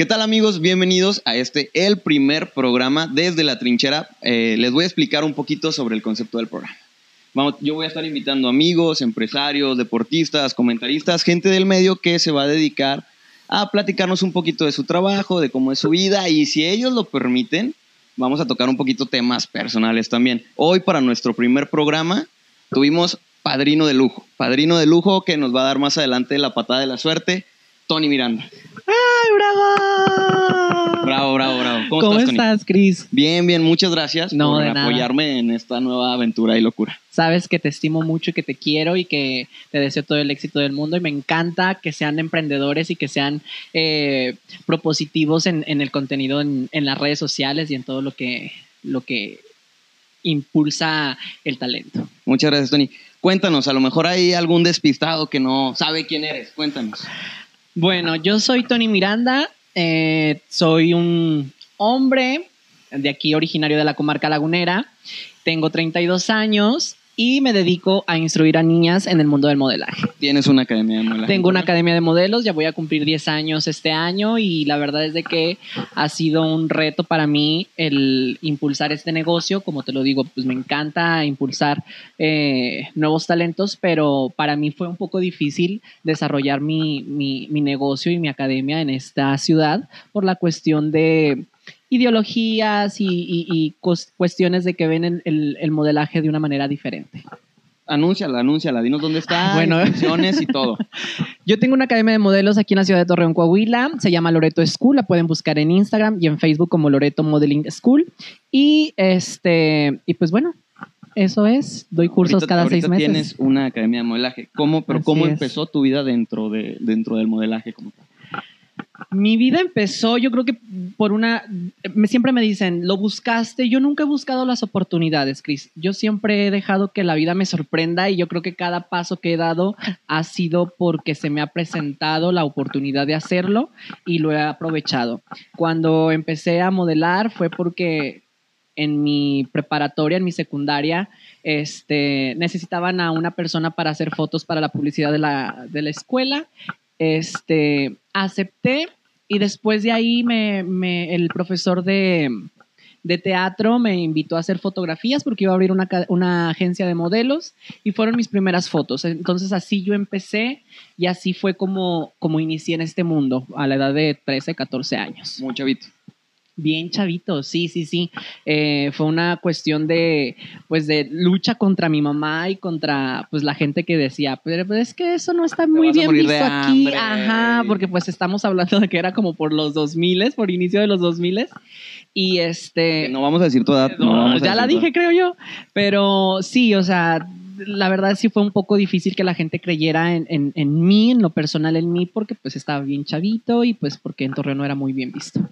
¿Qué tal amigos? Bienvenidos a este, el primer programa desde la trinchera. Eh, les voy a explicar un poquito sobre el concepto del programa. Vamos, yo voy a estar invitando amigos, empresarios, deportistas, comentaristas, gente del medio que se va a dedicar a platicarnos un poquito de su trabajo, de cómo es su vida y si ellos lo permiten, vamos a tocar un poquito temas personales también. Hoy para nuestro primer programa tuvimos padrino de lujo, padrino de lujo que nos va a dar más adelante la patada de la suerte, Tony Miranda. ¡Ay, bravo! Bravo, bravo, bravo. ¿Cómo, ¿Cómo estás, estás, Cris? Bien, bien, muchas gracias no, por apoyarme nada. en esta nueva aventura y locura. Sabes que te estimo mucho y que te quiero y que te deseo todo el éxito del mundo y me encanta que sean emprendedores y que sean eh, propositivos en, en, el contenido en, en, las redes sociales y en todo lo que, lo que impulsa el talento. Muchas gracias, Tony. Cuéntanos, a lo mejor hay algún despistado que no sabe quién eres. Cuéntanos. Bueno, yo soy Tony Miranda, eh, soy un hombre de aquí originario de la comarca lagunera, tengo 32 años y me dedico a instruir a niñas en el mundo del modelaje. ¿Tienes una academia de modelaje? Tengo una academia de modelos, ya voy a cumplir 10 años este año y la verdad es de que ha sido un reto para mí el impulsar este negocio. Como te lo digo, pues me encanta impulsar eh, nuevos talentos, pero para mí fue un poco difícil desarrollar mi, mi, mi negocio y mi academia en esta ciudad por la cuestión de ideologías y, y, y cuestiones de que ven el, el, el, modelaje de una manera diferente. Anúnciala, anúnciala, dinos dónde está, bueno. y todo. Yo tengo una academia de modelos aquí en la ciudad de Torreón, Coahuila, se llama Loreto School, la pueden buscar en Instagram y en Facebook como Loreto Modeling School. Y este, y pues bueno, eso es, doy cursos ahorita, cada ahorita seis meses. tienes una academia de modelaje. ¿Cómo, pero Así cómo es. empezó tu vida dentro, de, dentro del modelaje? Como tal? Mi vida empezó, yo creo que por una, me, siempre me dicen, lo buscaste, yo nunca he buscado las oportunidades, Cris. Yo siempre he dejado que la vida me sorprenda y yo creo que cada paso que he dado ha sido porque se me ha presentado la oportunidad de hacerlo y lo he aprovechado. Cuando empecé a modelar fue porque en mi preparatoria, en mi secundaria, este, necesitaban a una persona para hacer fotos para la publicidad de la, de la escuela. Este, acepté y después de ahí me, me, el profesor de, de, teatro me invitó a hacer fotografías porque iba a abrir una, una, agencia de modelos y fueron mis primeras fotos. Entonces así yo empecé y así fue como, como inicié en este mundo a la edad de 13, 14 años. Muy chavito. Bien chavito, sí, sí, sí. Eh, fue una cuestión de, pues, de lucha contra mi mamá y contra, pues, la gente que decía, pero pues, es que eso no está muy bien visto aquí. Ajá, porque pues estamos hablando de que era como por los 2000, por inicio de los 2000 y este... No vamos a decir tu edad. No, no ya la dije, creo yo. Pero sí, o sea, la verdad sí fue un poco difícil que la gente creyera en, en, en mí, en lo personal en mí, porque pues estaba bien chavito y pues porque en Torreón no era muy bien visto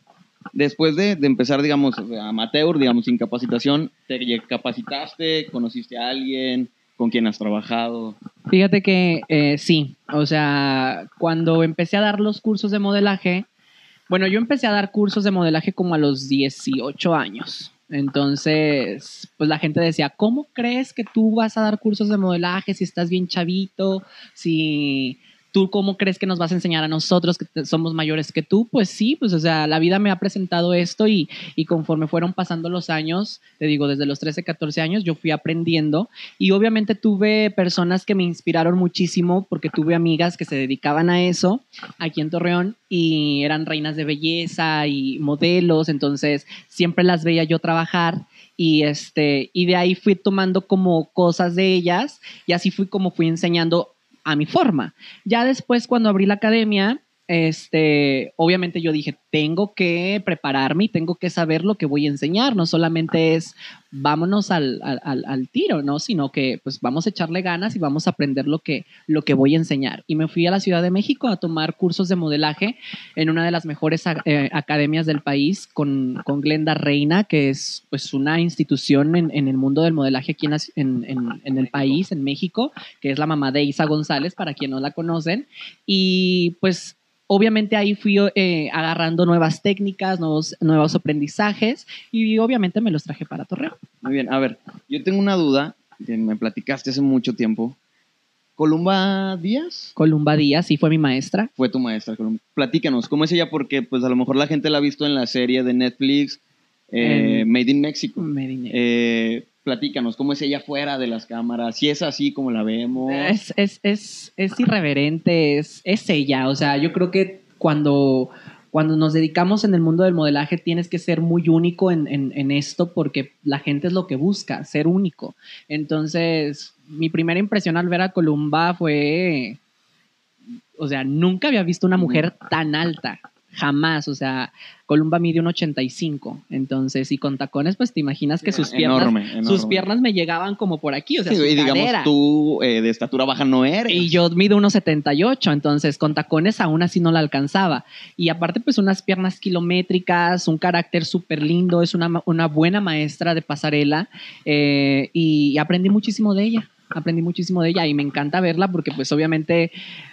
después de, de, empezar, digamos, amateur, digamos, sin capacitación, te capacitaste, conociste a alguien, con quien has trabajado. Fíjate que eh, sí, o sea, cuando empecé a dar los cursos de modelaje, bueno, yo empecé a dar cursos de modelaje como a los 18 años. Entonces, pues la gente decía, ¿cómo crees que tú vas a dar cursos de modelaje si estás bien chavito? Si ¿Tú cómo crees que nos vas a enseñar a nosotros que somos mayores que tú? Pues sí, pues o sea, la vida me ha presentado esto y, y, conforme fueron pasando los años, te digo, desde los 13, 14 años, yo fui aprendiendo y obviamente tuve personas que me inspiraron muchísimo porque tuve amigas que se dedicaban a eso aquí en Torreón y eran reinas de belleza y modelos, entonces siempre las veía yo trabajar y este y de ahí fui tomando como cosas de ellas y así fui como fui enseñando a mi forma. Ya después, cuando abrí la academia, este, obviamente yo dije, tengo que prepararme y tengo que saber lo que voy a enseñar. No solamente es vámonos al, al, al, tiro, ¿no? Sino que pues vamos a echarle ganas y vamos a aprender lo que, lo que voy a enseñar. Y me fui a la Ciudad de México a tomar cursos de modelaje en una de las mejores eh, academias del país con, con, Glenda Reina, que es pues una institución en, en el mundo del modelaje aquí en, en, en, el país, en México, que es la mamá de Isa González, para quien no la conocen. Y pues obviamente ahí fui eh, agarrando nuevas técnicas, nuevos, nuevos aprendizajes y obviamente me los traje para Torreón. Muy bien, a ver, yo tengo una duda que me platicaste hace mucho tiempo. Columba Díaz. Columba Díaz, sí fue mi maestra. Fue tu maestra, Columba. Platícanos, ¿cómo es ella? Porque pues a lo mejor la gente la ha visto en la serie de Netflix eh, Made in Mexico. Me diñé. Eh, platícanos, ¿cómo es ella fuera de las cámaras? Si es así como la vemos. Es, es, es, es irreverente, es, es ella. O sea, yo creo que cuando, cuando nos dedicamos en el mundo del modelaje tienes que ser muy único en, en- en esto porque la gente es lo que busca, ser único. Entonces, mi primera impresión al ver a Columba fue, o sea, nunca había visto una mujer tan alta. Jamás, o sea, Columba mide un 85, entonces, y con tacones, pues te imaginas que sus piernas, Enorme, enorme. sus piernas me llegaban como por aquí, o sea, Sí, su y digamos, cadera. tú eh, de estatura baja no eres. Y yo mido 1,78, entonces con tacones aún así no la alcanzaba. Y aparte, pues unas piernas kilométricas, un carácter súper lindo, es una buena maestra de pasarela eh, y aprendí muchísimo de ella. Aprendí muchísimo de ella y me encanta verla porque pues obviamente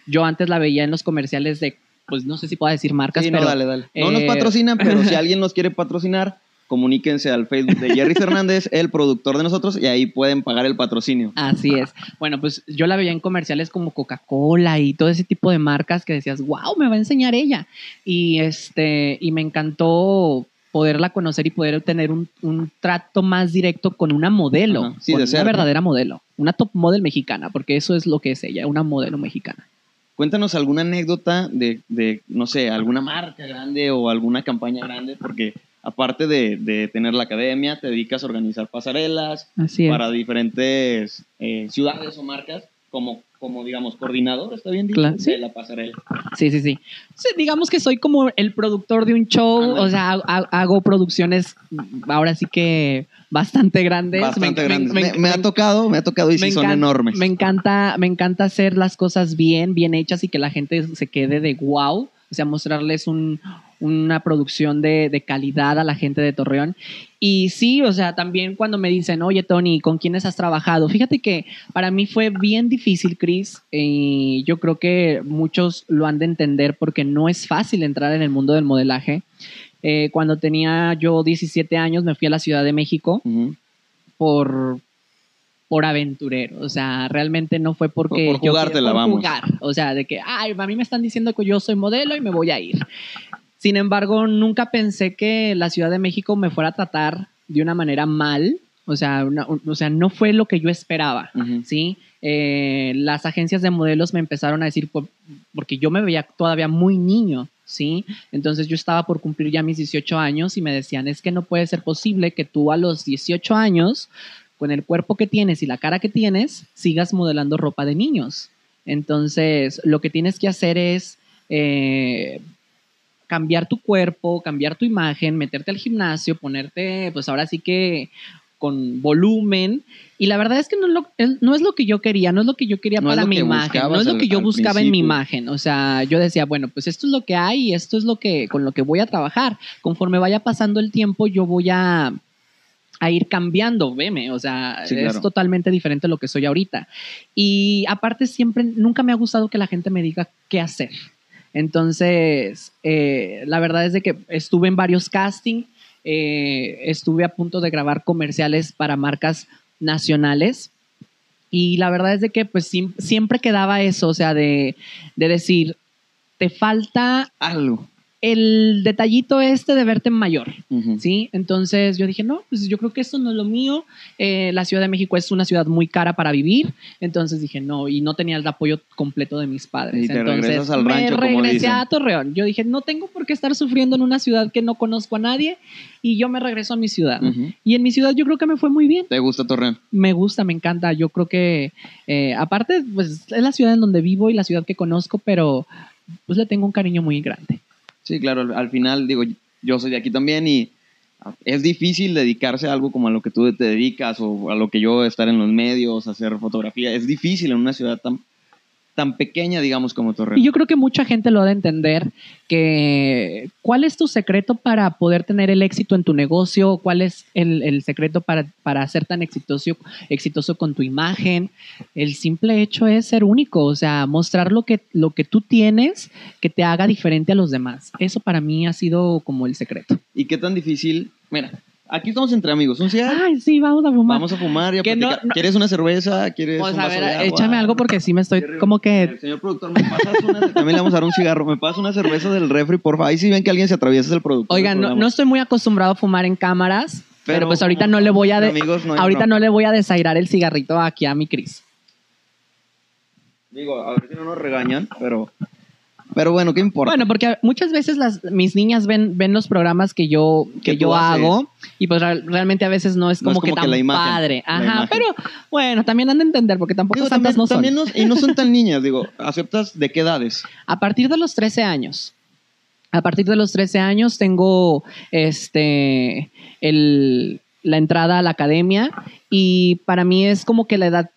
yo antes la veía en los comerciales de, pues no sé si puedo decir marcas, Sí, pero no, dale, dale. No nos eh, patrocinan, pero si alguien nos quiere patrocinar, comuníquense al Facebook de Jerry Fernández, el productor de nosotros, y ahí pueden pagar el patrocinio. Así es. Bueno, pues yo la veía en comerciales como Coca-Cola y todo ese tipo de marcas que decías, wow, me va a enseñar ella. Y este, y me encantó poderla conocer y poder tener un, un trato más directo con una modelo, Ajá, sí, con de una verdadera modelo, una top model mexicana, porque eso es lo que es ella, una modelo mexicana. Cuéntanos alguna anécdota de, de, no sé, alguna marca grande o alguna campaña grande, porque aparte de, de tener la academia, te dedicas a organizar pasarelas Así para diferentes eh, ciudades o marcas, como, como digamos, coordinador, ¿está bien dicho? Claro, sí. De la pasarela. Sí, sí, sí. Sí, digamos que soy como el productor de un show, o sea, ha- ha- hago producciones ahora sí que bastante grandes. Bastante Me- me- grande. me- Me, me ha tocado, me ha tocado y sí son enormes. Me encanta, me encanta hacer las cosas bien, bien hechas y que la gente se quede de wow. O sea, mostrarles un- una producción de, de calidad a la gente de Torreón. Y sí, o sea, también cuando me dicen, oye, Tony, ¿con quiénes has trabajado? Fíjate que para mí fue bien difícil, Chris. Y yo creo que muchos lo han de entender porque no es fácil entrar en el mundo del modelaje. Eh, cuando tenía yo 17 años, me fui a la Ciudad de México Ujú. por, por aventurero. O sea, realmente no fue porque. Por- por yo jugártela, quería- por vamos. jugar. O sea, de que, ay, a mí me están diciendo que yo soy modelo y me voy a ir. Sin embargo, nunca pensé que la Ciudad de México me fuera a tratar de una manera mal. O sea, una- o sea no fue lo que yo esperaba. ¿sí? Eh, las agencias de modelos me empezaron a decir, por- porque yo me veía todavía muy niño, ¿sí? Entonces yo estaba por cumplir ya mis 18 años y me decían, es que no puede ser posible que tú a los 18 años, con el cuerpo que tienes y la cara que tienes, sigas modelando ropa de niños. Entonces, lo que tienes que hacer es... eh, cambiar tu cuerpo, cambiar tu imagen, meterte al gimnasio, ponerte, pues ahora sí que con volumen. Y la verdad es que no es lo, es- no es lo que yo quería, no es lo que yo quería No para mi que imagen, no es lo que yo buscaba en mi imagen. O sea, yo decía, bueno, pues esto es lo que hay y esto es lo que, con lo que voy a trabajar. Conforme vaya pasando el tiempo, yo voy a, a ir cambiando, veme, o sea, Sí, es claro. totalmente diferente a lo que soy ahorita. Y aparte siempre, nunca me ha gustado que la gente me diga qué hacer. Entonces, eh, la verdad es de que estuve en varios castings, eh, estuve a punto de grabar comerciales para marcas nacionales y la verdad es de que pues siempre quedaba eso, o sea, de, de decir, te falta Algo. El detallito este de verte mayor. ¿sí? Entonces yo dije, no, pues yo creo que esto no es lo mío. Eh, la Ciudad de México es una ciudad muy cara para vivir. Entonces dije, no, y no tenía el apoyo completo de mis padres. Y te Entonces al me rancho, como regresé dicen. a Torreón. Yo dije, no tengo por qué estar sufriendo en una ciudad que no conozco a nadie y yo me regreso a mi ciudad. Y en mi ciudad yo creo que me fue muy bien. ¿Te gusta Torreón? Me gusta, me encanta. Yo creo que, eh, aparte, pues es la ciudad en donde vivo y la ciudad que conozco, pero pues le tengo un cariño muy grande. Sí, claro, al, al final, digo, yo soy de aquí también y es difícil dedicarse a algo como a lo que tú te dedicas o a lo que yo estar en los medios, hacer fotografía. Es difícil en una ciudad tan, tan pequeña, digamos, como Torreón. Y yo creo que mucha gente lo ha de entender que cuál es tu secreto para poder tener el éxito en tu negocio, cuál es el, el secreto para, para ser tan exitoso, exitoso con tu imagen. El simple hecho es ser único, o sea, mostrar lo que, lo que tú tienes que te haga diferente a los demás. Eso para mí ha sido como el secreto. ¿Y qué tan difícil? Mira, Aquí estamos entre amigos. Un cigarro. Ay, sí, vamos a fumar. Vamos a fumar y a Que no- platicar. no- ¿Quieres una cerveza? ¿Quieres Pues un a vaso ver, de agua? échame algo porque sí me estoy como que... El señor productor, ¿me pasas una? También le vamos a dar un cigarro. ¿Me pasas una cerveza del refri, por favor? Ahí si ven que alguien se atraviesa es el productor. Oigan, no, estoy muy acostumbrado a fumar en cámaras, pero, Pero pues ahorita no le voy a... de- amigos, no hay ahorita no le voy a desairar el cigarrito aquí a mi Cris. Digo, a ver si no nos regañan, pero... Pero bueno, ¿qué importa? Bueno, porque muchas veces las, mis niñas ven, ven los programas que yo, que yo haces. hago y pues real- realmente a veces no es No es como, que como que tan la imagen, padre. Ajá, pero bueno, también han de entender porque tampoco Digo, también, no son. también no- y no son tan niñas, digo, ¿aceptas de qué edades? A partir de los 13 años. A partir de los 13 años tengo este el, la entrada a la academia y para mí es como que la edad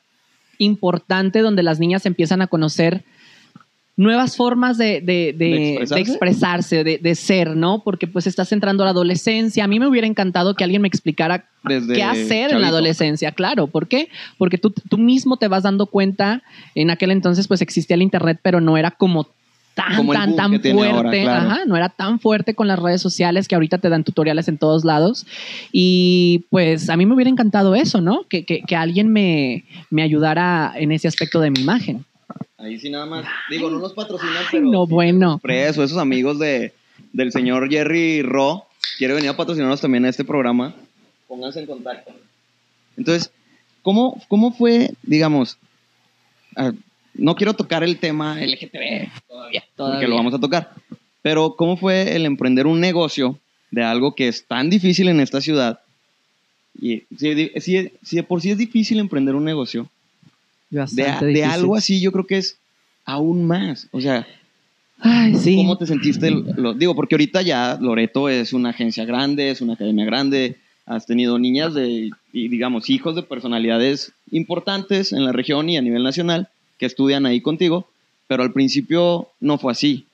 importante donde las niñas empiezan a conocer nuevas formas de, de- de- ¿De de expresarse? expresarse, de, de ser, ¿no? Porque pues estás entrando a la adolescencia. A mí me hubiera encantado que alguien me explicara Desde qué hacer en la adolescencia, claro. ¿Por qué? Porque tú, tú mismo te vas dando cuenta, en aquel entonces pues existía el Internet, pero no era como tan, Como tan, tan fuerte. ahora, claro. Ajá, no era tan fuerte con las redes sociales que ahorita te dan tutoriales en todos lados. Y pues a mí me hubiera encantado eso, ¿no? Que, que- que alguien me, me ayudara en ese aspecto de mi imagen. Ahí sí nada más. Digo, no nos patrocinan, Ay, pero... no, sí bueno. Preso, esos amigos de, del señor Jerry Ro quiere venir a patrocinarnos también a este programa. Pónganse en contacto. Entonces, ¿cómo, cómo fue, digamos, no quiero tocar el tema LGTB todavía, porque Todavía. lo vamos a tocar, pero ¿cómo fue el emprender un negocio de algo que es tan difícil en esta ciudad? Y si, si- si de por sí es difícil emprender un negocio, Bastante de difícil. algo así yo creo que es aún más. O sea, Ay, sí. ¿Cómo te sentiste? Lo, digo, porque ahorita ya Loreto es una agencia grande, es una academia grande, has tenido niñas de, y digamos, hijos de personalidades importantes en la región y a nivel nacional que estudian ahí contigo, pero al principio no fue así.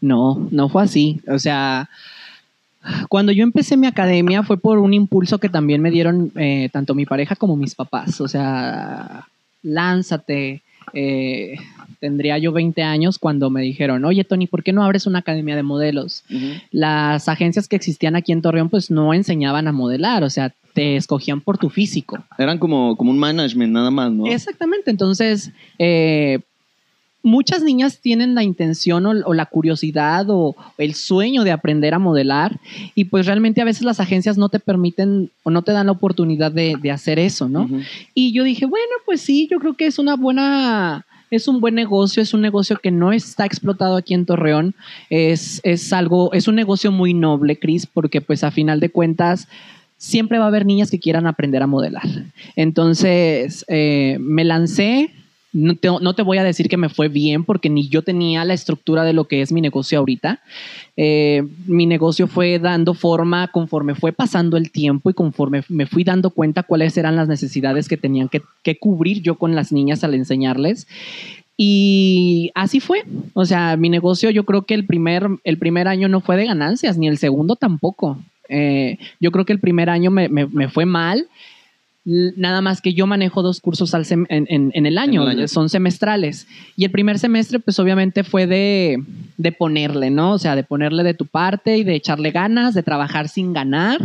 No, no fue así. O sea, cuando yo empecé mi academia fue por un impulso que también me dieron eh, tanto mi pareja como mis papás. O sea, lánzate. Eh, tendría yo 20 años cuando me dijeron, oye Tony, ¿por qué no abres una academia de modelos? Las agencias que existían aquí en Torreón pues no enseñaban a modelar, o sea, te escogían por tu físico. Eran como, como un management nada más, ¿no? Exactamente, entonces eh, muchas niñas tienen la intención o, o la curiosidad o el sueño de aprender a modelar y pues realmente a veces las agencias no te permiten o no te dan la oportunidad de, de hacer eso, ¿no? Y yo dije, bueno, pues sí, yo creo que es una buena, es un buen negocio, es un negocio que no está explotado aquí en Torreón, es, es algo, es un negocio muy noble, Cris, porque pues a final de cuentas siempre va a haber niñas que quieran aprender a modelar. Entonces, eh, me lancé. No te, no te voy a decir que me fue bien porque ni yo tenía la estructura de lo que es mi negocio ahorita. Eh, mi negocio fue dando forma conforme fue pasando el tiempo y conforme me fui dando cuenta cuáles eran las necesidades que tenían que, que cubrir yo con las niñas al enseñarles. Y así fue. O sea, mi negocio yo creo que el primer, el primer año no fue de ganancias, ni el segundo tampoco. Eh, yo creo que el primer año me, me- me fue mal. Nada más que yo manejo dos cursos al en, en- en el año, En el año. son semestrales. Y el primer semestre, pues obviamente fue de, de ponerle, ¿no? O sea, de ponerle de tu parte y de echarle ganas, de trabajar sin ganar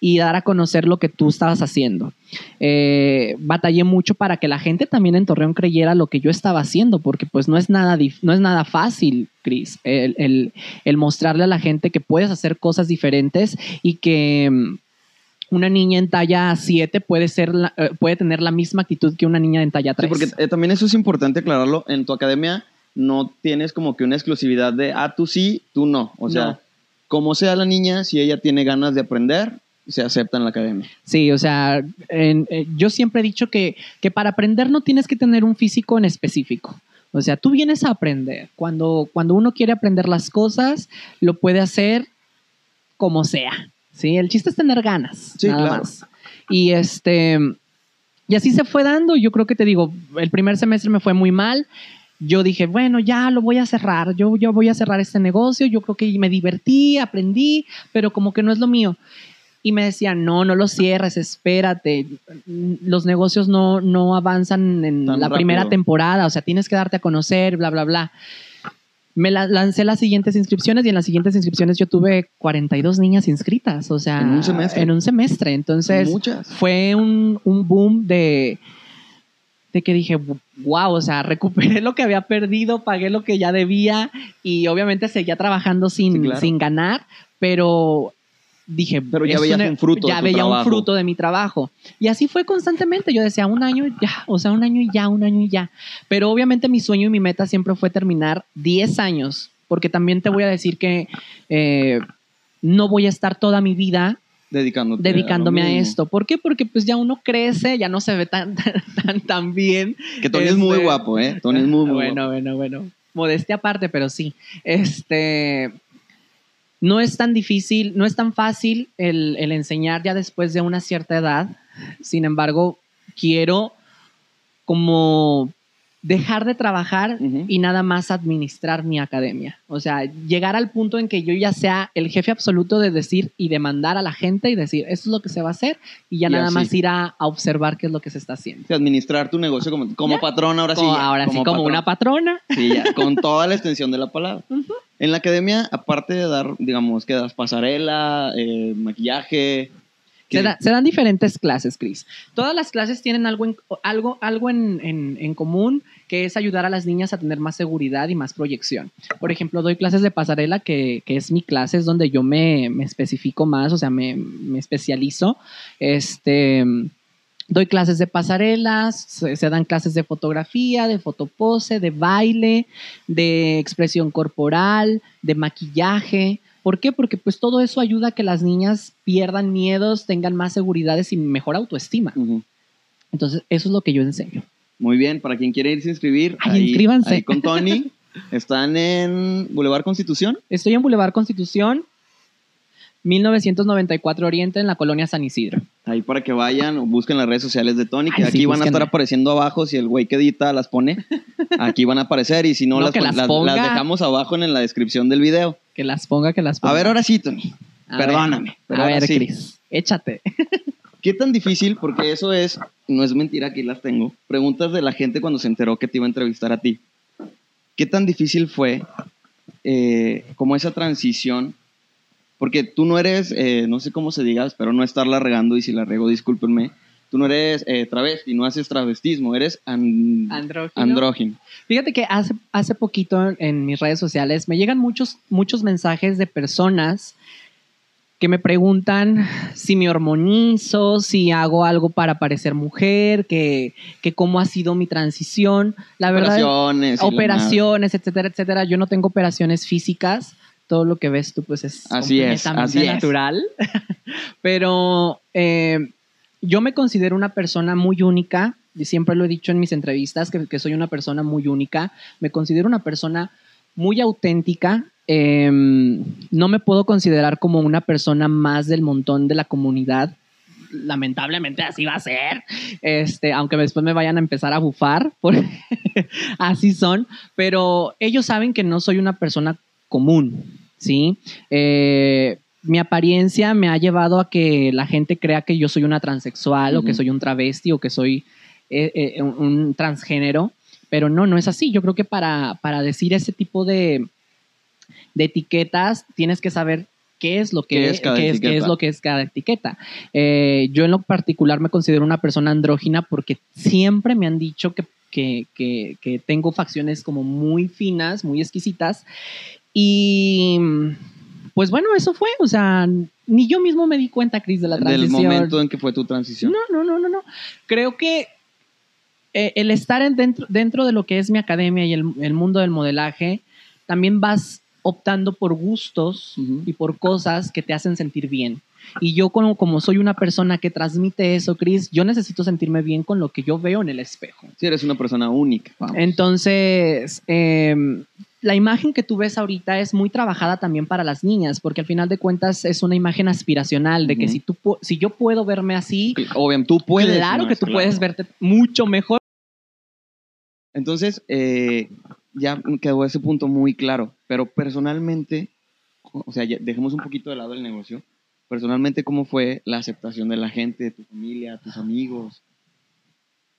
y dar a conocer lo que tú estabas haciendo. Eh, batallé mucho para que la gente también en Torreón creyera lo que yo estaba haciendo, porque pues no es nada, no es nada fácil, Cris, el, el- el mostrarle a la gente que puedes hacer cosas diferentes y que mm, una niña en talla 7 puede, ser la- eh, puede tener la misma actitud que una niña en talla Sí, 3. porque eh, también eso es importante aclararlo. En tu academia no tienes como que una exclusividad de, ah, tú sí, tú no. O sea, No. como sea la niña, si ella tiene ganas de aprender, se acepta en la academia. Sí, o sea, en- eh, yo siempre he dicho que, que para aprender no tienes que tener un físico en específico. O sea, tú vienes a aprender. Cuando, cuando uno quiere aprender las cosas, lo puede hacer como sea. ¿Sí? El chiste es tener ganas. Sí, nada claro. más. Y este. Y así se fue dando. Yo creo que te digo, el primer semestre me fue muy mal. Yo dije, bueno, ya lo voy a cerrar. Yo, yo voy a cerrar este negocio. Yo creo que me divertí, aprendí, pero como que no es lo mío. Y me decían, no, no lo cierres, espérate. Los negocios no, no avanzan en Tan la rápido. primera temporada, o sea, tienes que darte a conocer, bla, bla, bla. Me la- lancé las siguientes inscripciones y en las siguientes inscripciones yo tuve 42 niñas inscritas, o sea, En un semestre. En un semestre. Entonces, Muchas. fue un, un boom de, de que dije, wow, o sea, recuperé lo que había perdido, pagué lo que ya debía y obviamente seguía trabajando sin, Sí, claro. sin ganar, pero dije, Pero ya una- un fruto de Ya tu veía un trabajo. fruto de mi trabajo. Y así fue constantemente. Yo decía, un año y ya, o sea, un año y ya, un año y ya. Pero obviamente mi sueño y mi meta siempre fue terminar 10 años, porque también te voy a decir que eh, no voy a estar toda mi vida Dedicándote dedicándome a mismo. esto. ¿Por qué? Porque pues ya uno crece, ya no se ve tan, tan, tan, tan bien. Que Tony es muy Este- guapo, ¿eh? Tony es muy, muy bueno, guapo. bueno, bueno. Modestia aparte, pero sí. Este. No es tan difícil, no es tan fácil el, el enseñar ya después de una cierta edad. Sin embargo, quiero como dejar de trabajar y nada más administrar mi academia. O sea, llegar al punto en que yo ya sea el jefe absoluto de decir y de mandar a la gente y decir, esto es lo que se va a hacer y ya Y nada así. más ir a, a observar qué es lo que se está haciendo. Administrar tu negocio como, como patrón, ahora sí. Ya, ahora sí, como patrón. una patrona. Sí, ya, con toda la extensión de la palabra. En la academia, aparte de dar, digamos, que das pasarela, eh, maquillaje. Se, da- se dan diferentes clases, Chris. Todas las clases tienen algo, en, algo, algo en, en- en común, que es ayudar a las niñas a tener más seguridad y más proyección. Por ejemplo, doy clases de pasarela, que, que es mi clase, es donde yo me, me especifico más, o sea, me, me especializo. Este, doy clases de pasarelas, se, se dan clases de fotografía, de fotopose, de baile, de expresión corporal, de maquillaje. ¿Por qué? Porque pues todo eso ayuda a que las niñas pierdan miedos, tengan más seguridades y mejor autoestima. Entonces, eso es lo que yo enseño. Muy bien, para quien quiere irse a inscribir, Ay, inscríbanse. ahí con Tony. Están en Boulevard Constitución. Estoy en Boulevard Constitución, 1994 Oriente, en la colonia San Isidro. Ahí para que vayan o busquen las redes sociales de Tony, que Ay, sí, aquí van a estar apareciendo abajo. Si el güey que edita las pone, aquí van a aparecer. Y si no, No, las, que las las- ponga. las dejamos abajo en, la descripción del video. Que las ponga, que las ponga. A ver, ahora sí, Tony. A ver, perdóname, pero a ahora ver, sí. Cris, échate. ¿Qué tan difícil? Porque eso es, no es mentira, aquí las tengo. Preguntas de la gente cuando se enteró que te iba a entrevistar a ti. ¿Qué tan difícil fue eh, como esa transición? Porque tú no eres, eh, no sé cómo se diga, espero no estarla regando y si la rego, discúlpenme. Tú no eres eh, travesti, no haces travestismo, eres an- Andrógino. andrógino. Fíjate que hace, hace poquito en mis redes sociales me llegan muchos, muchos mensajes de personas que me preguntan si me hormonizo, si hago algo para parecer mujer, que, que cómo ha sido mi transición. La verdad, operaciones, etcétera, etcétera. Yo no tengo operaciones físicas. Todo lo que ves tú, pues es Así es, completamente es. natural. Pero eh, yo me considero una persona muy única. Y siempre lo he dicho en mis entrevistas, que, que soy una persona muy única. Me considero una persona muy auténtica. Eh, no me puedo considerar como una persona más del montón de la comunidad. Lamentablemente así va a ser. Este, aunque después me vayan a empezar a bufar, porque así son. Pero ellos saben que no soy una persona común, ¿sí? Eh, mi apariencia me ha llevado a que la gente crea que yo soy una transexual o que soy un travesti o que soy eh, eh, un, un transgénero, pero no, no es así. Yo creo que para, para decir ese tipo de, de etiquetas tienes que saber qué es lo que ¿Qué es cada qué es, qué etiqueta? es lo que es cada etiqueta. Eh, yo en lo particular me considero una persona andrógina porque siempre me han dicho que, que, que- que tengo facciones como muy finas, muy exquisitas. Y pues bueno, eso fue. O sea, ni yo mismo me di cuenta, Cris, de la Del transición. momento en que fue tu transición. No, no, no, no, no. Creo que eh, el estar en dentro, dentro de lo que es mi academia y el, el mundo del modelaje, también vas optando por gustos Ujú. y por cosas que te hacen sentir bien. Y yo como, como soy una persona que transmite eso, Chris, yo necesito sentirme bien con lo que yo veo en el espejo. Sí, eres una persona única. vamos. Entonces, eh, la imagen que tú ves ahorita es muy trabajada también para las niñas, porque al final de cuentas es una imagen aspiracional de que si, tú, si yo puedo verme así, Obviamente, tú puedes. claro ¿no? que tú Claro. puedes verte mucho mejor. Entonces, eh, ya quedó ese punto muy claro, pero personalmente, o sea, ya dejemos un poquito de lado el negocio, personalmente, ¿cómo fue la aceptación de la gente, de tu familia, tus amigos?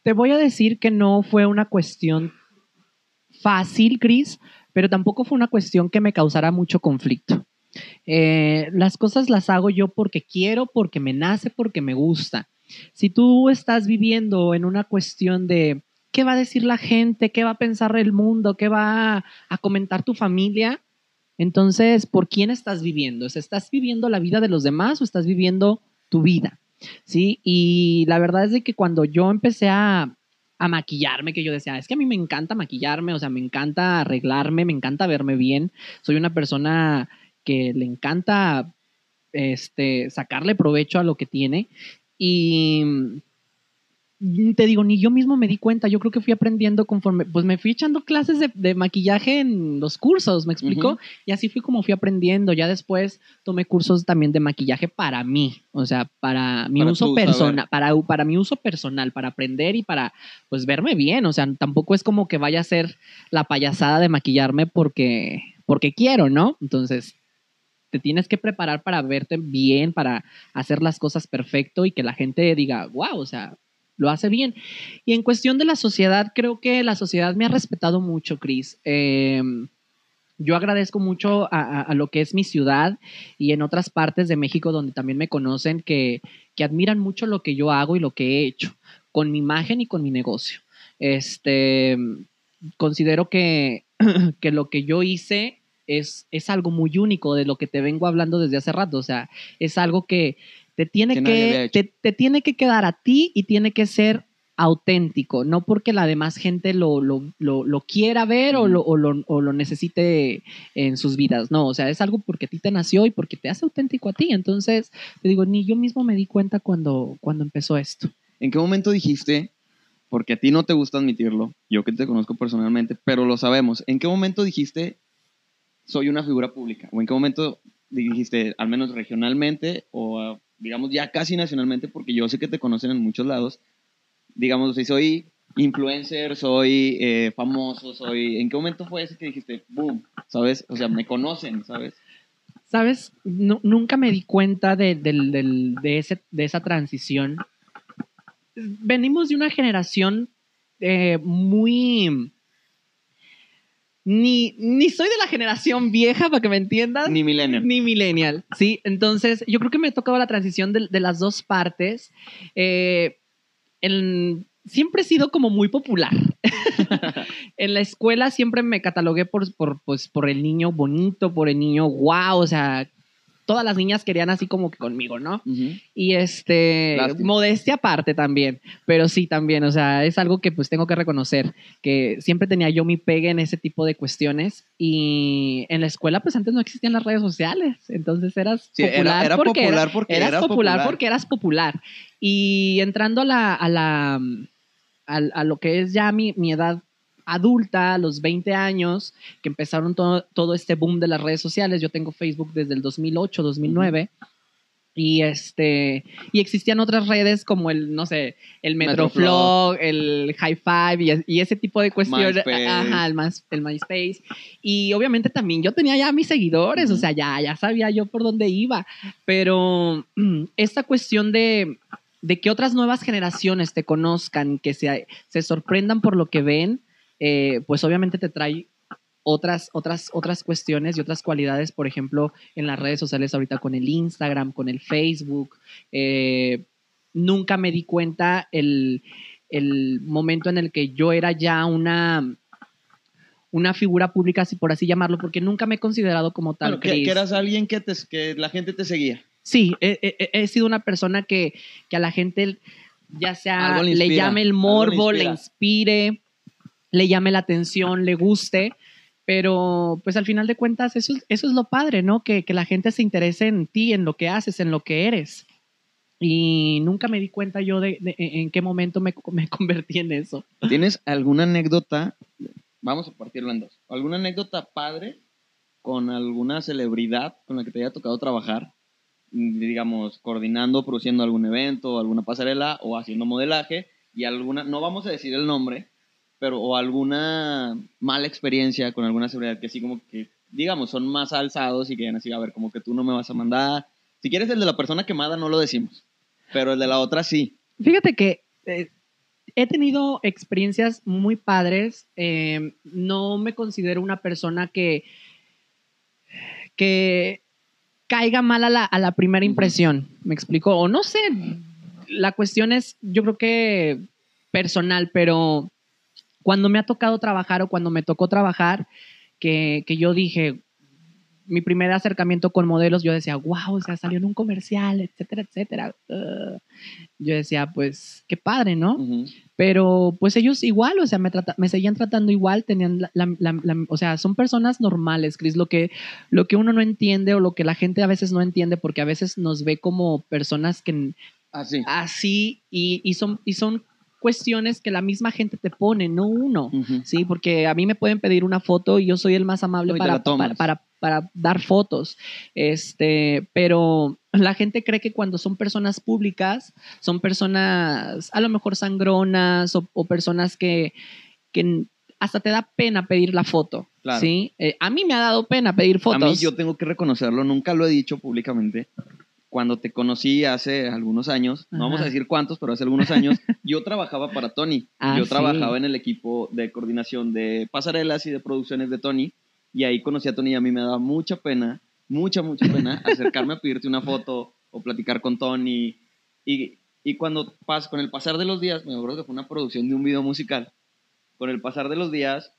Te voy a decir que no fue una cuestión fácil, Chris, pero tampoco fue una cuestión que me causara mucho conflicto. Eh, las cosas las hago yo porque quiero, porque me nace, porque me gusta. Si tú estás viviendo en una cuestión de qué va a decir la gente, qué va a pensar el mundo, qué va a comentar tu familia, entonces, ¿por quién estás viviendo? ¿Estás viviendo la vida de los demás o estás viviendo tu vida? Sí, y la verdad es de que cuando yo empecé a, a maquillarme, que yo decía, es que a mí me encanta maquillarme, o sea, me encanta arreglarme, me encanta verme bien. Soy una persona que le encanta este, sacarle provecho a lo que tiene. Y te digo, ni yo mismo me di cuenta, yo creo que fui aprendiendo conforme, pues me fui echando clases de, maquillaje en los cursos, ¿me explico? Y así fui como fui aprendiendo, ya después tomé cursos también de maquillaje para mí, o sea, para mi uso personal, para, para mi uso personal, para aprender y para, pues, verme bien, o sea, tampoco es como que vaya a ser la payasada de maquillarme porque, porque quiero, ¿no? Entonces, te tienes que preparar para verte bien, para hacer las cosas perfecto y que la gente diga, wow, o sea, lo hace bien. Y en cuestión de la sociedad, creo que la sociedad me ha respetado mucho, Cris. Em, yo agradezco mucho a, lo que es mi ciudad y en otras partes de México donde también me conocen que, admiran mucho lo que yo hago y lo que he hecho con mi imagen y con mi negocio. Este, considero que, que lo que yo hice es, es algo muy único de lo que te vengo hablando desde hace rato. O sea, es algo que, te tiene que, te, tiene que quedar a ti y tiene que ser auténtico, no porque la demás gente lo, lo, quiera ver o, lo, o, lo, necesite en sus vidas, no, o sea, es algo porque a ti te nació y porque te hace auténtico a ti, entonces, te digo, ni yo mismo me di cuenta cuando, cuando empezó esto. ¿En qué momento dijiste, porque a ti no te gusta admitirlo, yo que te conozco personalmente, pero lo sabemos, ¿en qué momento dijiste, soy una figura pública? ¿O en qué momento dijiste, al menos regionalmente o digamos, ya casi nacionalmente, porque yo sé que te conocen en muchos lados, digamos, si soy influencer, soy eh, famoso, soy... ¿En qué momento fue ese que dijiste, boom, sabes? O sea, me conocen, ¿sabes? Sabes, nunca me di cuenta de, de, ese, de esa transición. Venimos de una generación eh, muy ni, ni soy de la generación vieja, para que me entiendas. Ni millennial. Ni millennial, sí. Entonces, yo creo que me ha tocado la transición de, las dos partes. Eh, siempre he sido como muy popular. en la escuela siempre me catalogué por, por, pues, por el niño bonito, por el niño wow, o sea, todas las niñas querían así como que conmigo, ¿no? Y este, modestia aparte también, pero sí también, o sea, es algo que pues tengo que reconocer, que siempre tenía yo mi pegue en ese tipo de cuestiones y en la escuela pues antes no existían las redes sociales, entonces eras popular, era, porque, popular porque eras popular, popular porque eras popular. Y entrando a la, a la, a, lo que es ya mi, mi edad adulta, a los 20 años, que empezaron todo, todo este boom de las redes sociales. Yo tengo Facebook desde el 2008, 2009. Y este, y existían otras redes como el, no sé, el Metroflog, el High Five y, ese tipo de cuestiones. Ajá, el, el MySpace. Y obviamente también yo tenía ya mis seguidores, o sea, ya, ya sabía yo por dónde iba. Pero esta cuestión de, de que otras nuevas generaciones te conozcan, que se, se sorprendan por lo que ven, eh, pues obviamente te trae otras, otras, otras cuestiones y otras cualidades, por ejemplo, en las redes sociales ahorita con el Instagram, con el Facebook. Eh, nunca me di cuenta el, momento en el que yo era ya una, una figura pública, si por así llamarlo, porque nunca me he considerado como tal. que, eras alguien que, que la gente te seguía. Sí, he, sido una persona que, a la gente, ya sea le, llame el morbo, le inspire, le llame la atención, le guste, pero pues al final de cuentas eso, es lo padre, ¿no? Que, la gente se interese en ti, en lo que haces, en lo que eres. Y nunca me di cuenta yo de, en qué momento me, me, convertí en eso. ¿Tienes alguna anécdota? Vamos a partirlo en dos. ¿Alguna anécdota padre con alguna celebridad con la que te haya tocado trabajar? Digamos, coordinando, produciendo algún evento, alguna pasarela o haciendo modelaje. Y alguna, no vamos a decir el nombre, pero o alguna mala experiencia con alguna seguridad que así como que, digamos, son más alzados y que así, a ver, como que tú no me vas a mandar. Si quieres el de la persona quemada, no lo decimos, pero el de la otra sí. Fíjate que eh, he tenido experiencias muy padres. eh, no me considero una persona que, que caiga mal a la, a la primera impresión. ¿Me explico? O no sé, la cuestión es, yo creo que personal, pero cuando me ha tocado trabajar o cuando me tocó trabajar, que, que yo dije, mi primer acercamiento con modelos, yo decía, wow, o sea, salió en un comercial, etcétera, etcétera. Ugh. Yo decía, pues, qué padre, ¿no? Ujú. Pero pues ellos igual, o sea, me, trata- me seguían tratando igual, tenían la, la- la- la- o sea, son personas normales, Cris, lo que, lo que uno no entiende o lo que la gente a veces no entiende, porque a veces nos ve como personas que Así. así y, y son, y son cuestiones que la misma gente te pone, no uno. Sí, porque a mí me pueden pedir una foto y yo soy el más amable para, para, para, para dar fotos. Este, pero la gente cree que cuando son personas públicas, son personas a lo mejor sangronas o, o personas que, que hasta te da pena pedir la foto. Claro. ¿sí? Eh, a mí me ha dado pena pedir fotos. A mí yo tengo que reconocerlo, nunca lo he dicho públicamente. Cuando te conocí hace algunos años, no vamos a decir cuántos, pero hace algunos años, yo trabajaba para Tony. Ah, yo sí. trabajaba en el equipo de coordinación de pasarelas y de producciones de Tony. Y ahí conocí a Tony y a mí me daba mucha pena, mucha, mucha pena acercarme a pedirte una foto o platicar con Tony. Y, y cuando pas, con el pasar de los días, me acuerdo que fue una producción de un video musical, con el pasar de los días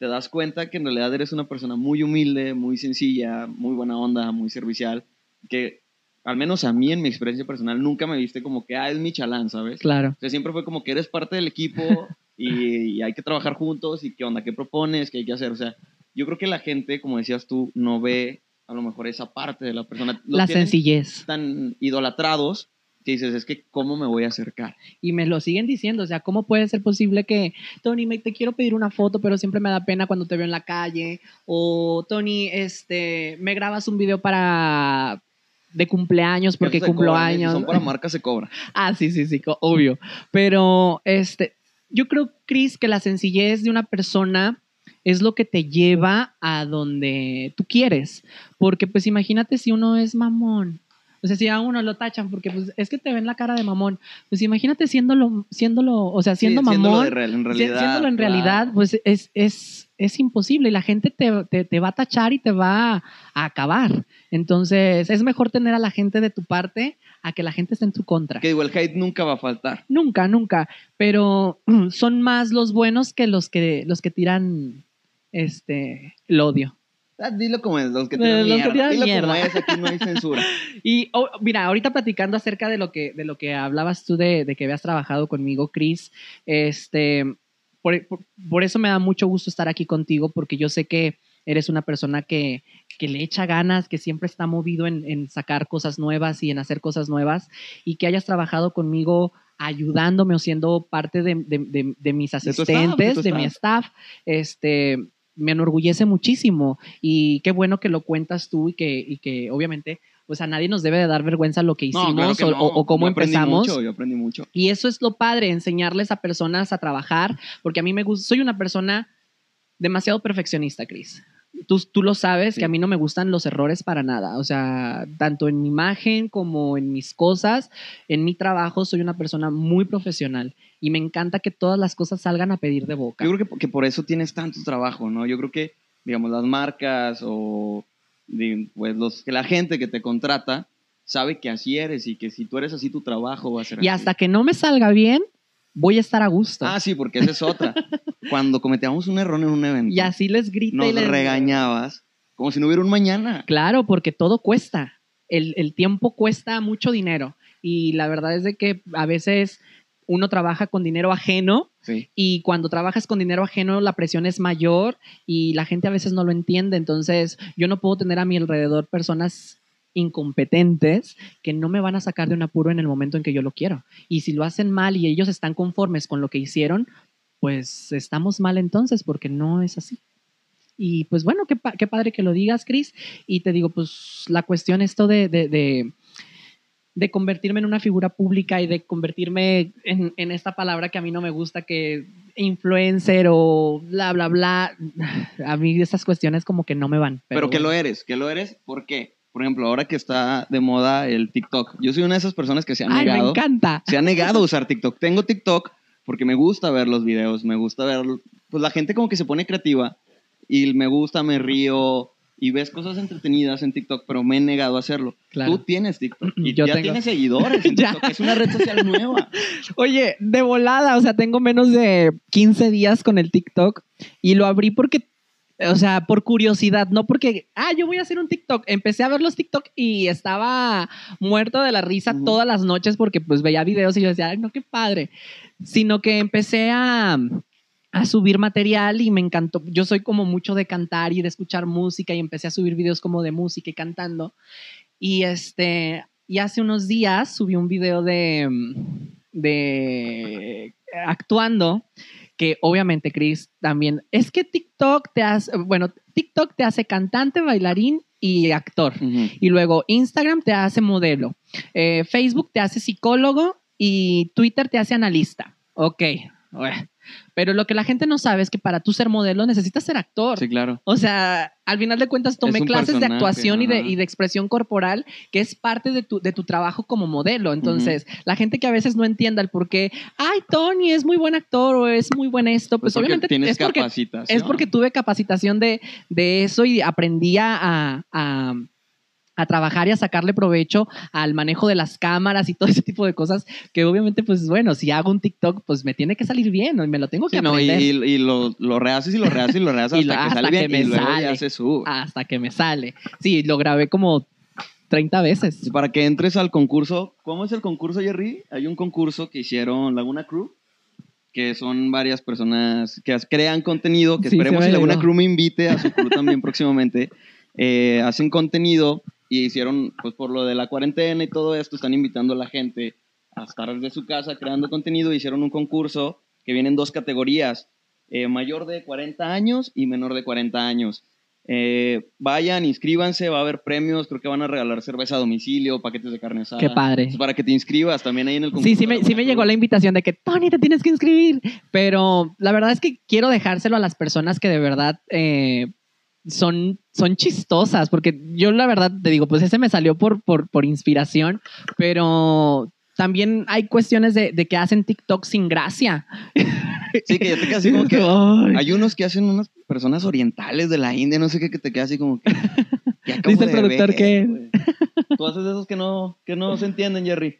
te das cuenta que en realidad eres una persona muy humilde, muy sencilla, muy buena onda, muy servicial, que al menos a mí en mi experiencia personal nunca me viste como que, ah, es mi chalán, ¿sabes? Claro. O sea, siempre fue como que eres parte del equipo y, y hay que trabajar juntos y qué onda, qué propones, qué hay que hacer. O sea, yo creo que la gente, como decías tú, no ve a lo mejor esa parte de la persona. Lo La sencillez. tan idolatrados que dices, es que, ¿cómo me voy a acercar? Y me lo siguen diciendo, o sea, ¿cómo puede ser posible que, Tony, me, te quiero pedir una foto, pero siempre me da pena cuando te veo en la calle? O, Tony, este, me grabas un video para de cumpleaños porque cumplo años. son para marca, se cobra. Ah, sí, sí, sí, obvio. Pero, este, yo creo, Chris, que la sencillez de una persona es lo que te lleva a donde tú quieres. Porque, pues, imagínate si uno es mamón. O sea, si a uno lo tachan porque pues, es que te ven la cara de mamón. Pues imagínate siéndolo, siéndolo, o sea, siendo Sí, siéndolo mamón. de real- en Si- realidad. siéndolo en claro. realidad, pues es, es, es imposible y la gente te, te- te va a tachar y te va a acabar. Entonces, es mejor tener a la gente de tu parte a que la gente esté en tu contra. Que digo, el hate nunca va a faltar. Nunca, nunca. Pero son más los buenos que los que, los que tiran este, el odio. Ah, dilo como es, los que tiran los que mierda. tiran Dilo como es, aquí no hay censura. Y oh, mira, ahorita platicando acerca de lo que, de lo que hablabas tú de, de que habías trabajado conmigo, Chris, este, por, por- por eso me da mucho gusto estar aquí contigo, porque yo sé que eres una persona que, que le echa ganas, que siempre está movido en, en sacar cosas nuevas y en hacer cosas nuevas, y que hayas trabajado conmigo ayudándome o siendo parte de, de- de- de mis tu staff, de asistentes, de, mi staff, este, me enorgullece muchísimo y qué bueno que lo cuentas tú y que, y que obviamente, pues a nadie nos debe de dar vergüenza lo que No, hicimos claro que o, no. o- o cómo Yo empezamos. Mucho, yo aprendí mucho. Y eso es lo padre, enseñarles a personas a trabajar, porque a mí me gusta, soy una persona demasiado perfeccionista, Cris. Tú, tú lo sabes, Sí. que a mí no me gustan los errores para nada. O sea, tanto en mi imagen como en mis cosas, en mi trabajo, soy una persona muy profesional y me encanta que todas las cosas salgan a pedir de boca. Yo creo que, que por eso tienes tanto trabajo, ¿no? Yo creo que, digamos, las marcas o pues los, que la gente que te contrata sabe que así eres y que si tú eres así, tu trabajo va a ser Y así. hasta que no me salga bien, voy a estar a gusto. Ah, sí, porque esa es otra. Cuando cometíamos un error en un evento, y así les grita y nos les regañabas como si no hubiera un mañana. Claro, porque todo cuesta. El, el tiempo cuesta mucho dinero. Y la verdad es de que a veces uno trabaja con dinero ajeno Sí. y cuando trabajas con dinero ajeno la presión es mayor y la gente a veces no lo entiende. Entonces yo no puedo tener a mi alrededor personas incompetentes que no me van a sacar de un apuro en el momento en que yo lo quiero. Y si lo hacen mal y ellos están conformes con lo que hicieron, pues estamos mal entonces porque no es así. Y pues bueno, qué, pa- qué padre que lo digas, Cris. Y te digo, pues la cuestión esto de, de, de, de convertirme en una figura pública y de convertirme en, en esta palabra que a mí no me gusta, que influencer o bla, bla, bla. A mí estas cuestiones como que no me van. Pero, que bueno. lo eres, que lo eres, ¿por qué? Por ejemplo, ahora que está de moda el TikTok. Yo soy una de esas personas que se han Ay, me negado. encanta. Se ha negado a usar TikTok. Tengo TikTok, porque me gusta ver los videos, me gusta ver, pues la gente como que se pone creativa y me gusta, me río y ves cosas entretenidas en TikTok, pero me he negado a hacerlo. Claro. Tú tienes TikTok y Yo ya tengo. tienes seguidores en. TikTok, es una red social nueva. Oye, de volada, o sea, tengo menos de 15 días con el TikTok y lo abrí porque, o sea, por curiosidad, no porque, ah, yo voy a hacer un TikTok. Empecé a ver los TikTok y estaba muerto de la risa todas las noches porque pues veía videos y yo decía, ay, no, qué padre. Sino que empecé a, a subir material y me encantó. Yo soy como mucho de cantar y de escuchar música y empecé a subir videos como de música y cantando. Y este, y hace unos días subí un video de, de actuando que obviamente Chris también es que TikTok te hace, bueno, TikTok te hace cantante, bailarín y actor. Y luego Instagram te hace modelo, Eh, Facebook te hace psicólogo y Twitter te hace analista. Ok, bueno. Pero lo que la gente no sabe es que para tú ser modelo necesitas ser actor. Sí, claro. O sea, al final de cuentas tomé clases de actuación y de, y de expresión corporal, que es parte de tu, de tu trabajo como modelo. Entonces, la gente que a veces no entienda el por qué, ay, Tony es muy buen actor o es muy buen esto, pues, obviamente tienes es porque, capacitación. es porque tuve capacitación de, de eso y aprendí a, a- a trabajar y a sacarle provecho al manejo de las cámaras y todo ese tipo de cosas que obviamente pues bueno si hago un TikTok pues me tiene que salir bien ¿no? y me lo tengo que Sí, no, y, y- lo, lo rehaces y lo rehaces y lo rehaces hasta, que sale bien que me y luego sale. ya se sube. hasta que me sale sí lo grabé como 30 veces Para que entres al concurso, ¿cómo es el concurso, Jerry? Hay un concurso que hicieron Laguna Crew, que son varias personas que crean contenido, que Sí, esperemos me Laguna. Crew me invite a su crew también próximamente. Eh, hacen contenido y hicieron, pues por lo de la cuarentena y todo esto, están invitando a la gente a estar desde su casa creando contenido. Hicieron un concurso que viene en dos categorías, eh, mayor de 40 años y menor de 40 años. Eh, vayan, inscríbanse, va a haber premios, creo que van a regalar cerveza a domicilio, paquetes de carne asada. qué padre Entonces, para que te inscribas también ahí en el concurso. Sí, sí me, sí me llegó la invitación de que, Tony, te tienes que inscribir. Pero la verdad es que quiero dejárselo a las personas que de verdad eh, son, son chistosas, porque yo la verdad te digo, pues ese me salió por, por, por inspiración, pero también hay cuestiones de, de que hacen TikTok sin gracia. Sí, que ya te quedas así como que... Ay. Hay unos que hacen unas personas orientales de la India, no sé qué, que te quedas así como que... ¿qué acabo Dice el productor ver, que-? Tú haces esos que no, que no se entienden, Jerry.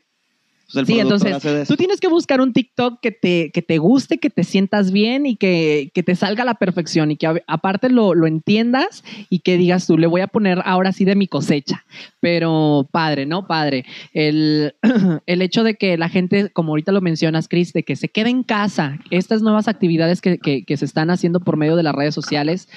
Pues Sí, entonces tú tienes que buscar un TikTok que te, que te guste, que te sientas bien y que, que te salga a la perfección y que a- aparte lo, lo entiendas y que digas tú, le voy a poner ahora sí de mi cosecha. Pero padre, ¿no? Padre. El, el hecho de que la gente, como ahorita lo mencionas, Chris, de que se quede en casa, estas nuevas actividades que, que- que se están haciendo por medio de las redes sociales,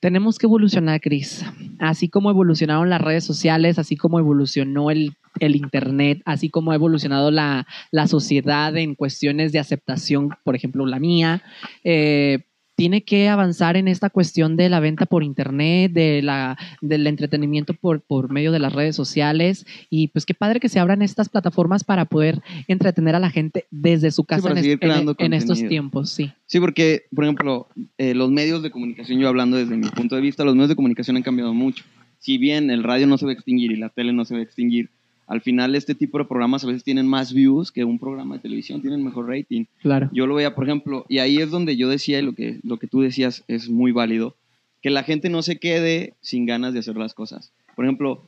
tenemos que evolucionar, Chris. Así como evolucionaron las redes sociales, así como evolucionó el, el Internet, así como ha evolucionado la, la sociedad en cuestiones de aceptación, por ejemplo, la mía, eh, tiene que avanzar en esta cuestión de la venta por Internet, de la, del entretenimiento por, por medio de las redes sociales. Y pues qué padre que se abran estas plataformas para poder entretener a la gente desde su casa en, estos tiempos, sí. Sí, porque, por ejemplo, eh, los medios de comunicación, yo hablando desde mi punto de vista, los medios de comunicación han cambiado mucho. Si bien el radio no se va a extinguir y la tele no se va a extinguir, al final este tipo de programas a veces tienen más views que un programa de televisión, tienen mejor rating. Claro. Yo lo veía, por ejemplo, y ahí es donde yo decía, y lo que, lo que tú decías es muy válido, que la gente no se quede sin ganas de hacer las cosas. Por ejemplo,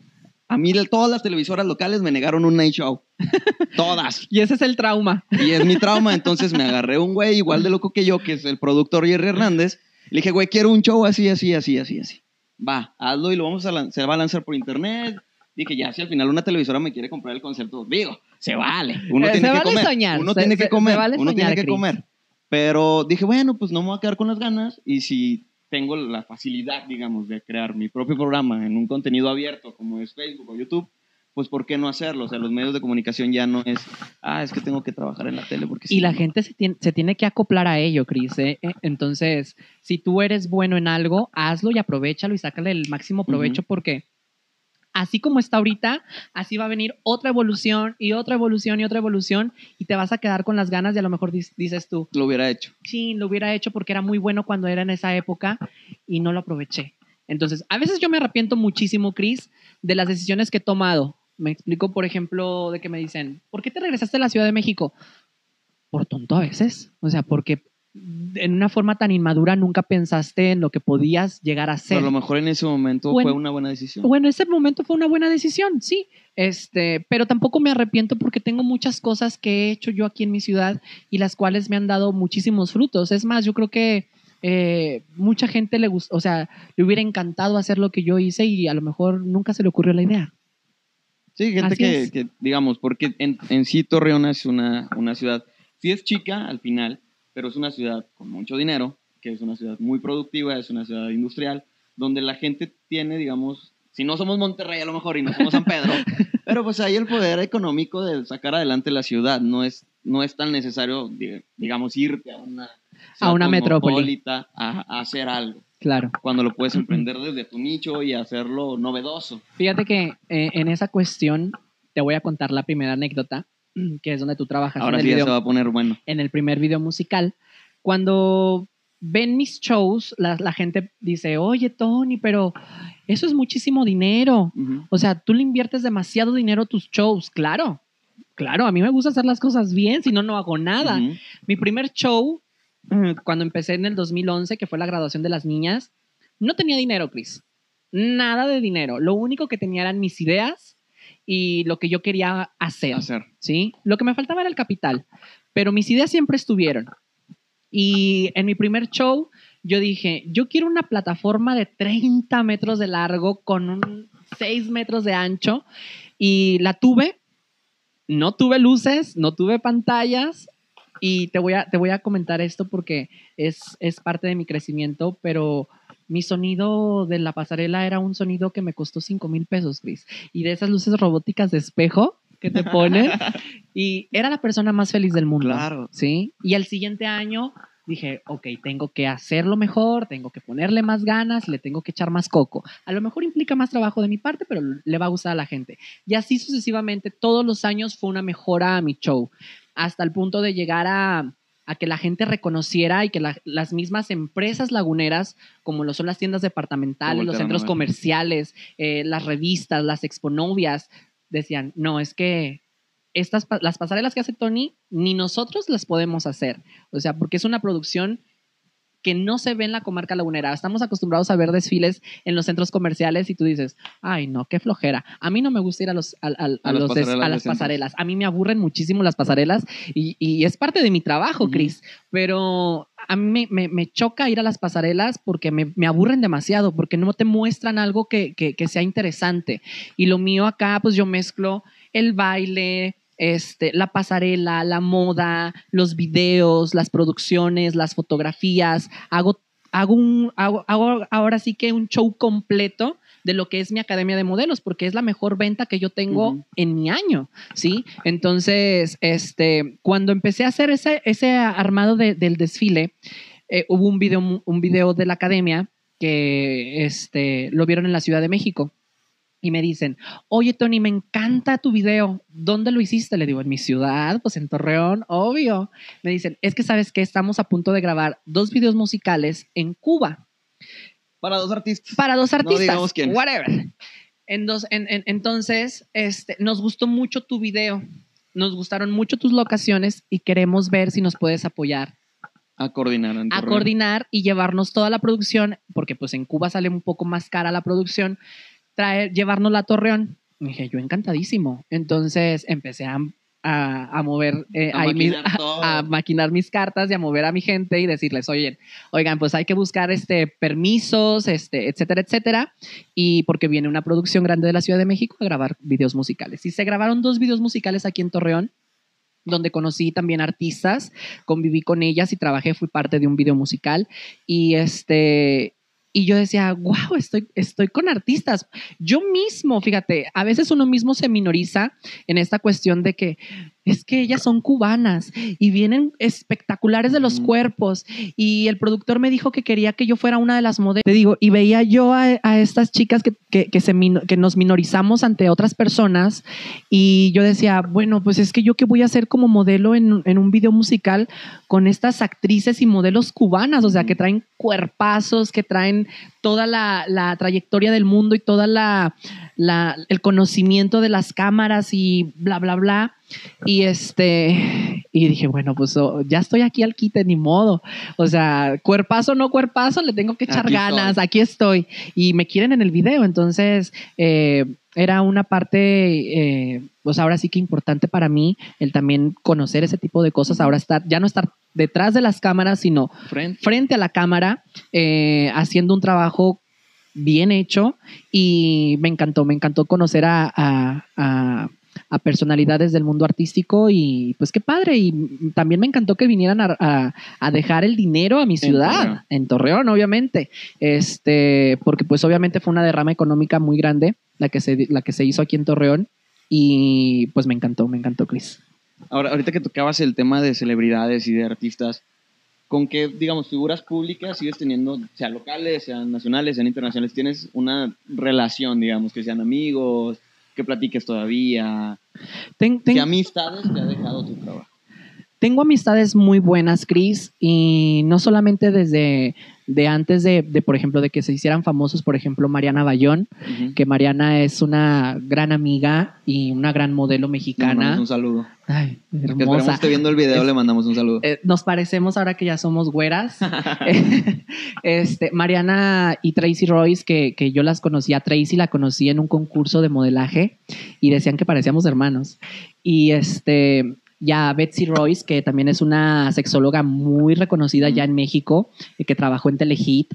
a mí todas las televisoras locales me negaron un night show. todas. Y ese es el trauma. Y es mi trauma, entonces me agarré un güey igual de loco que yo, que es el productor Jerry Hernández. Le dije, güey, quiero un show así, así, así, así, así. Va, hazlo y lo vamos a lan- se va a lanzar por internet. Dije, ya, si al final una televisora me quiere comprar el concepto, digo, se vale. Uno Eh, tiene se que vale comer. soñar, Uno se- tiene que comer. vale uno tiene que Chris. comer. Pero dije, bueno, pues no me voy a quedar con las ganas. Y si tengo la facilidad, digamos, de crear mi propio programa en un contenido abierto como es Facebook o YouTube, pues ¿por qué no hacerlo? O sea, los medios de comunicación ya no es, ah, es que tengo que trabajar en la tele porque Y si la no". gente se tiene, se tiene que acoplar a ello, Cris. ¿eh? Eh, Entonces, si tú eres bueno en algo, hazlo y aprovechalo y sácale el máximo provecho Ujú. porque así como está ahorita, así va a venir otra evolución y otra evolución y otra evolución y te vas a quedar con las ganas y a lo mejor dices tú, lo hubiera hecho. sí, lo hubiera hecho porque era muy bueno cuando era en esa época y no lo aproveché. Entonces, a veces yo me arrepiento muchísimo, Chris, de las decisiones que he tomado. Me explico, por ejemplo, de que me dicen, ¿por qué te regresaste a la Ciudad de México? por tonto a veces. O sea, porque en una forma tan inmadura nunca pensaste en lo que podías llegar a ser. Pero a lo mejor en ese momento Bueno, fue una buena decisión. Bueno, ese momento fue una buena decisión, sí. Este, pero tampoco me arrepiento porque tengo muchas cosas que he hecho yo aquí en mi ciudad y las cuales me han dado muchísimos frutos. Es más, yo creo que eh, mucha gente le gustó, o sea, le hubiera encantado hacer lo que yo hice y a lo mejor nunca se le ocurrió la idea. Sí, gente que, es. que, digamos, porque en, en sí Torreón es una, una ciudad, sí es chica al final, pero es una ciudad con mucho dinero, que es una ciudad muy productiva, es una ciudad industrial, donde la gente tiene, digamos, si no somos Monterrey a lo mejor y no somos San Pedro, pero pues ahí el poder económico de sacar adelante la ciudad no es, no es tan necesario, di- digamos, irte a una, ciudad una metrópoli. a, a hacer algo, Claro. cuando lo puedes emprender desde tu nicho y hacerlo novedoso. Fíjate que eh, en esa cuestión te voy a contar la primera anécdota, que es donde tú trabajas Ahora en, el sí ya se va a poner bueno. en el primer video musical. Cuando ven mis shows, la, la gente dice, oye Tony, pero eso es muchísimo dinero. Ujú. O sea, tú le inviertes demasiado dinero a tus shows. Claro, claro, a mí me gusta hacer las cosas bien, si no, no hago nada. Mi primer show, cuando empecé en el 2011, que fue la graduación de las niñas, no tenía dinero, Chris. Nada de dinero. Lo único que tenía eran mis ideas y lo que yo quería hacer. hacer. ¿sí? Lo que me faltaba era el capital, pero mis ideas siempre estuvieron. Y en mi primer show, yo dije, yo quiero una plataforma de 30 metros de largo con un 6 metros de ancho y la tuve. No tuve luces, no tuve pantallas y te voy a, te voy a comentar esto porque es, es parte de mi crecimiento, pero mi sonido de la pasarela era un sonido que me costó 5 mil pesos, Chris. Y de esas luces robóticas de espejo que te ponen. y era la persona más feliz del mundo. Claro. ¿Sí? Y al siguiente año dije, ok, tengo que hacerlo mejor, tengo que ponerle más ganas, le tengo que echar más coco. A lo mejor implica más trabajo de mi parte, pero le va a gustar a la gente. Y así sucesivamente, todos los años fue una mejora a mi show, hasta el punto de llegar a, a que la gente reconociera y que la- las mismas empresas laguneras, como lo son las tiendas departamentales, los centros comerciales, eh, las revistas, las exponovias, decían, no, es que estas, las pasarelas que hace Tony, ni nosotros las podemos hacer. O sea, porque es una producción que no se ve en la comarca lagunera. Estamos acostumbrados a ver desfiles en los centros comerciales y tú dices, ay, no, qué flojera. A mí no me gusta ir a, los, a, A los pasarelas las pasarelas. A mí me aburren muchísimo las pasarelas y, y es parte de mi trabajo, Ujú. Chris. Pero a mí me, me- me choca ir a las pasarelas porque me, me aburren demasiado, porque no te muestran algo que, que- que sea interesante. Y lo mío acá, pues yo mezclo el baile, este, la pasarela, la moda, los videos, las producciones, las fotografías. Hago, hago, un, hago, hago ahora sí que un show completo de lo que es mi academia de modelos, porque es la mejor venta que yo tengo en mi año, ¿sí? Entonces, este, cuando empecé a hacer ese, ese armado de- del desfile, eh, hubo un video, un video de la academia que este, lo vieron en la Ciudad de México y me dicen, oye Tony, me encanta tu video, ¿dónde lo hiciste? Le digo, en mi ciudad, pues en Torreón, obvio. Me dicen, es que sabes que estamos a punto de grabar dos videos musicales en Cuba Para dos artistas. para dos artistas. digamos quiénes. Whatever. En dos- en- en- entonces, este, nos gustó mucho tu video, nos gustaron mucho tus locaciones y queremos ver si nos puedes apoyar A coordinar. en a coordinar y llevarnos toda la producción, porque pues en Cuba sale un poco más cara la producción, traer, llevarnos la Torreón. Y dije, yo encantadísimo. Entonces empecé a, a- a mover, eh, A mis- maquinar todo. a maquinar mis cartas y a mover a mi gente y decirles, oye, oigan, pues hay que buscar este, permisos, este, etcétera, etcétera. Y porque viene una producción grande de la Ciudad de México a grabar videos musicales. Y se grabaron dos videos musicales aquí en Torreón donde conocí también artistas, conviví con ellas y trabajé, fui parte de un video musical y este y yo decía, wow, estoy, estoy con artistas. Yo mismo, fíjate, a veces uno mismo se minoriza en esta cuestión de que es que ellas son cubanas y vienen espectaculares de los cuerpos. Y el productor me dijo que quería que yo fuera una de las modelos. Te digo, y veía yo a, a estas chicas que, que, que se que nos minorizamos ante otras personas y yo decía, bueno, pues es que yo qué voy a hacer como modelo en, en un video musical con estas actrices y modelos cubanas, o sea, que traen cuerpazos, que traen toda la, la trayectoria del mundo y toda la, la- el conocimiento de las cámaras y bla, bla, bla. Y este, Y dije, bueno, pues oh, ya estoy aquí al quite, ni modo. O sea, cuerpazo, no cuerpazo, le tengo que echar Aquí ganas, estoy. aquí estoy. Y me quieren en el video, entonces eh, era una parte, eh, pues ahora sí que importante para mí el también conocer ese tipo de cosas, ahora estar, ya no estar detrás de las cámaras, sino Frente. frente a la cámara, eh, haciendo un trabajo bien hecho y me encantó, me encantó conocer a, a- a- a personalidades del mundo artístico y pues qué padre y también me encantó que vinieran a, dejar el dinero a mi ciudad, Torreón. en Torreón, obviamente, este, porque pues obviamente fue una derrama económica muy grande la que se, la que se hizo aquí en Torreón y pues me encantó, me encantó Chris. Ahora, ahorita que tocabas el tema de celebridades y de artistas, ¿con qué, digamos, figuras públicas sigues teniendo, sea locales, sean nacionales, sean internacionales, tienes una relación, digamos, que sean amigos, que platiques todavía? Ten- ten- ¿Qué amistades te ha dejado tu trabajo? Tengo amistades muy buenas, Chris, y no solamente desde de antes de, de, por ejemplo, de que se hicieran famosos, por ejemplo, Mariana Bayón, que Mariana es una gran amiga y una gran modelo Le mexicana. mandamos un saludo. Ay, Que hermosa. esté viendo el video, Es- le mandamos un saludo. Eh, nos parecemos ahora que ya somos güeras. este, Mariana y Tracy Royce, que, que yo las conocí, a Tracy la conocí en un concurso de modelaje y decían que parecíamos hermanos. Y este, ya Betsy Royce, que también es una sexóloga muy reconocida ya en México, eh, que trabajó en Telehit.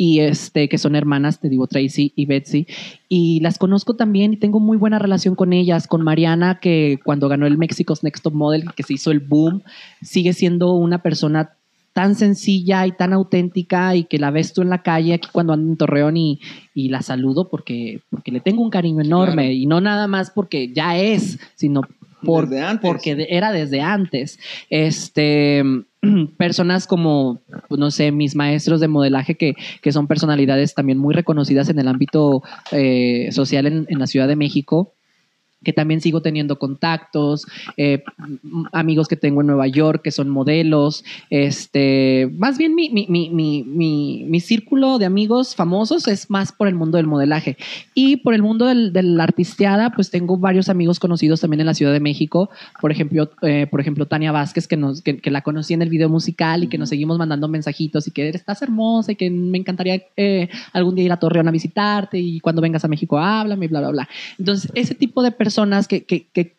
Y este, que son hermanas, te digo, Tracy y Betsy. Y las conozco también y tengo muy buena relación con ellas. Con Mariana, que cuando ganó el Mexico's Next Top Model, que se hizo el boom, sigue siendo una persona tan sencilla y tan auténtica y que la ves tú en la calle aquí cuando ando en Torreón y, y la saludo porque, porque le tengo un cariño enorme Claro. y no nada más porque ya es, sino por, Desde antes. porque era desde antes. Este, personas como, pues, no sé, mis maestros de modelaje que, que son personalidades también muy reconocidas en el ámbito eh, social en, en la Ciudad de México que también sigo teniendo contactos, eh, amigos que tengo en Nueva York que son modelos, este, más bien mi, mi, mi, mi, mi, mi círculo de amigos famosos es más por el mundo del modelaje. Y por el mundo del, de la artisteada, pues tengo varios amigos conocidos también en la Ciudad de México, por ejemplo, eh, por ejemplo Tania Vázquez, que, nos, que, que la conocí en el video musical y que nos seguimos mandando mensajitos y que estás hermosa y que me encantaría eh, algún día ir a Torreón a visitarte y cuando vengas a México háblame y bla, bla, bla. Entonces, ese tipo de personas que, que, que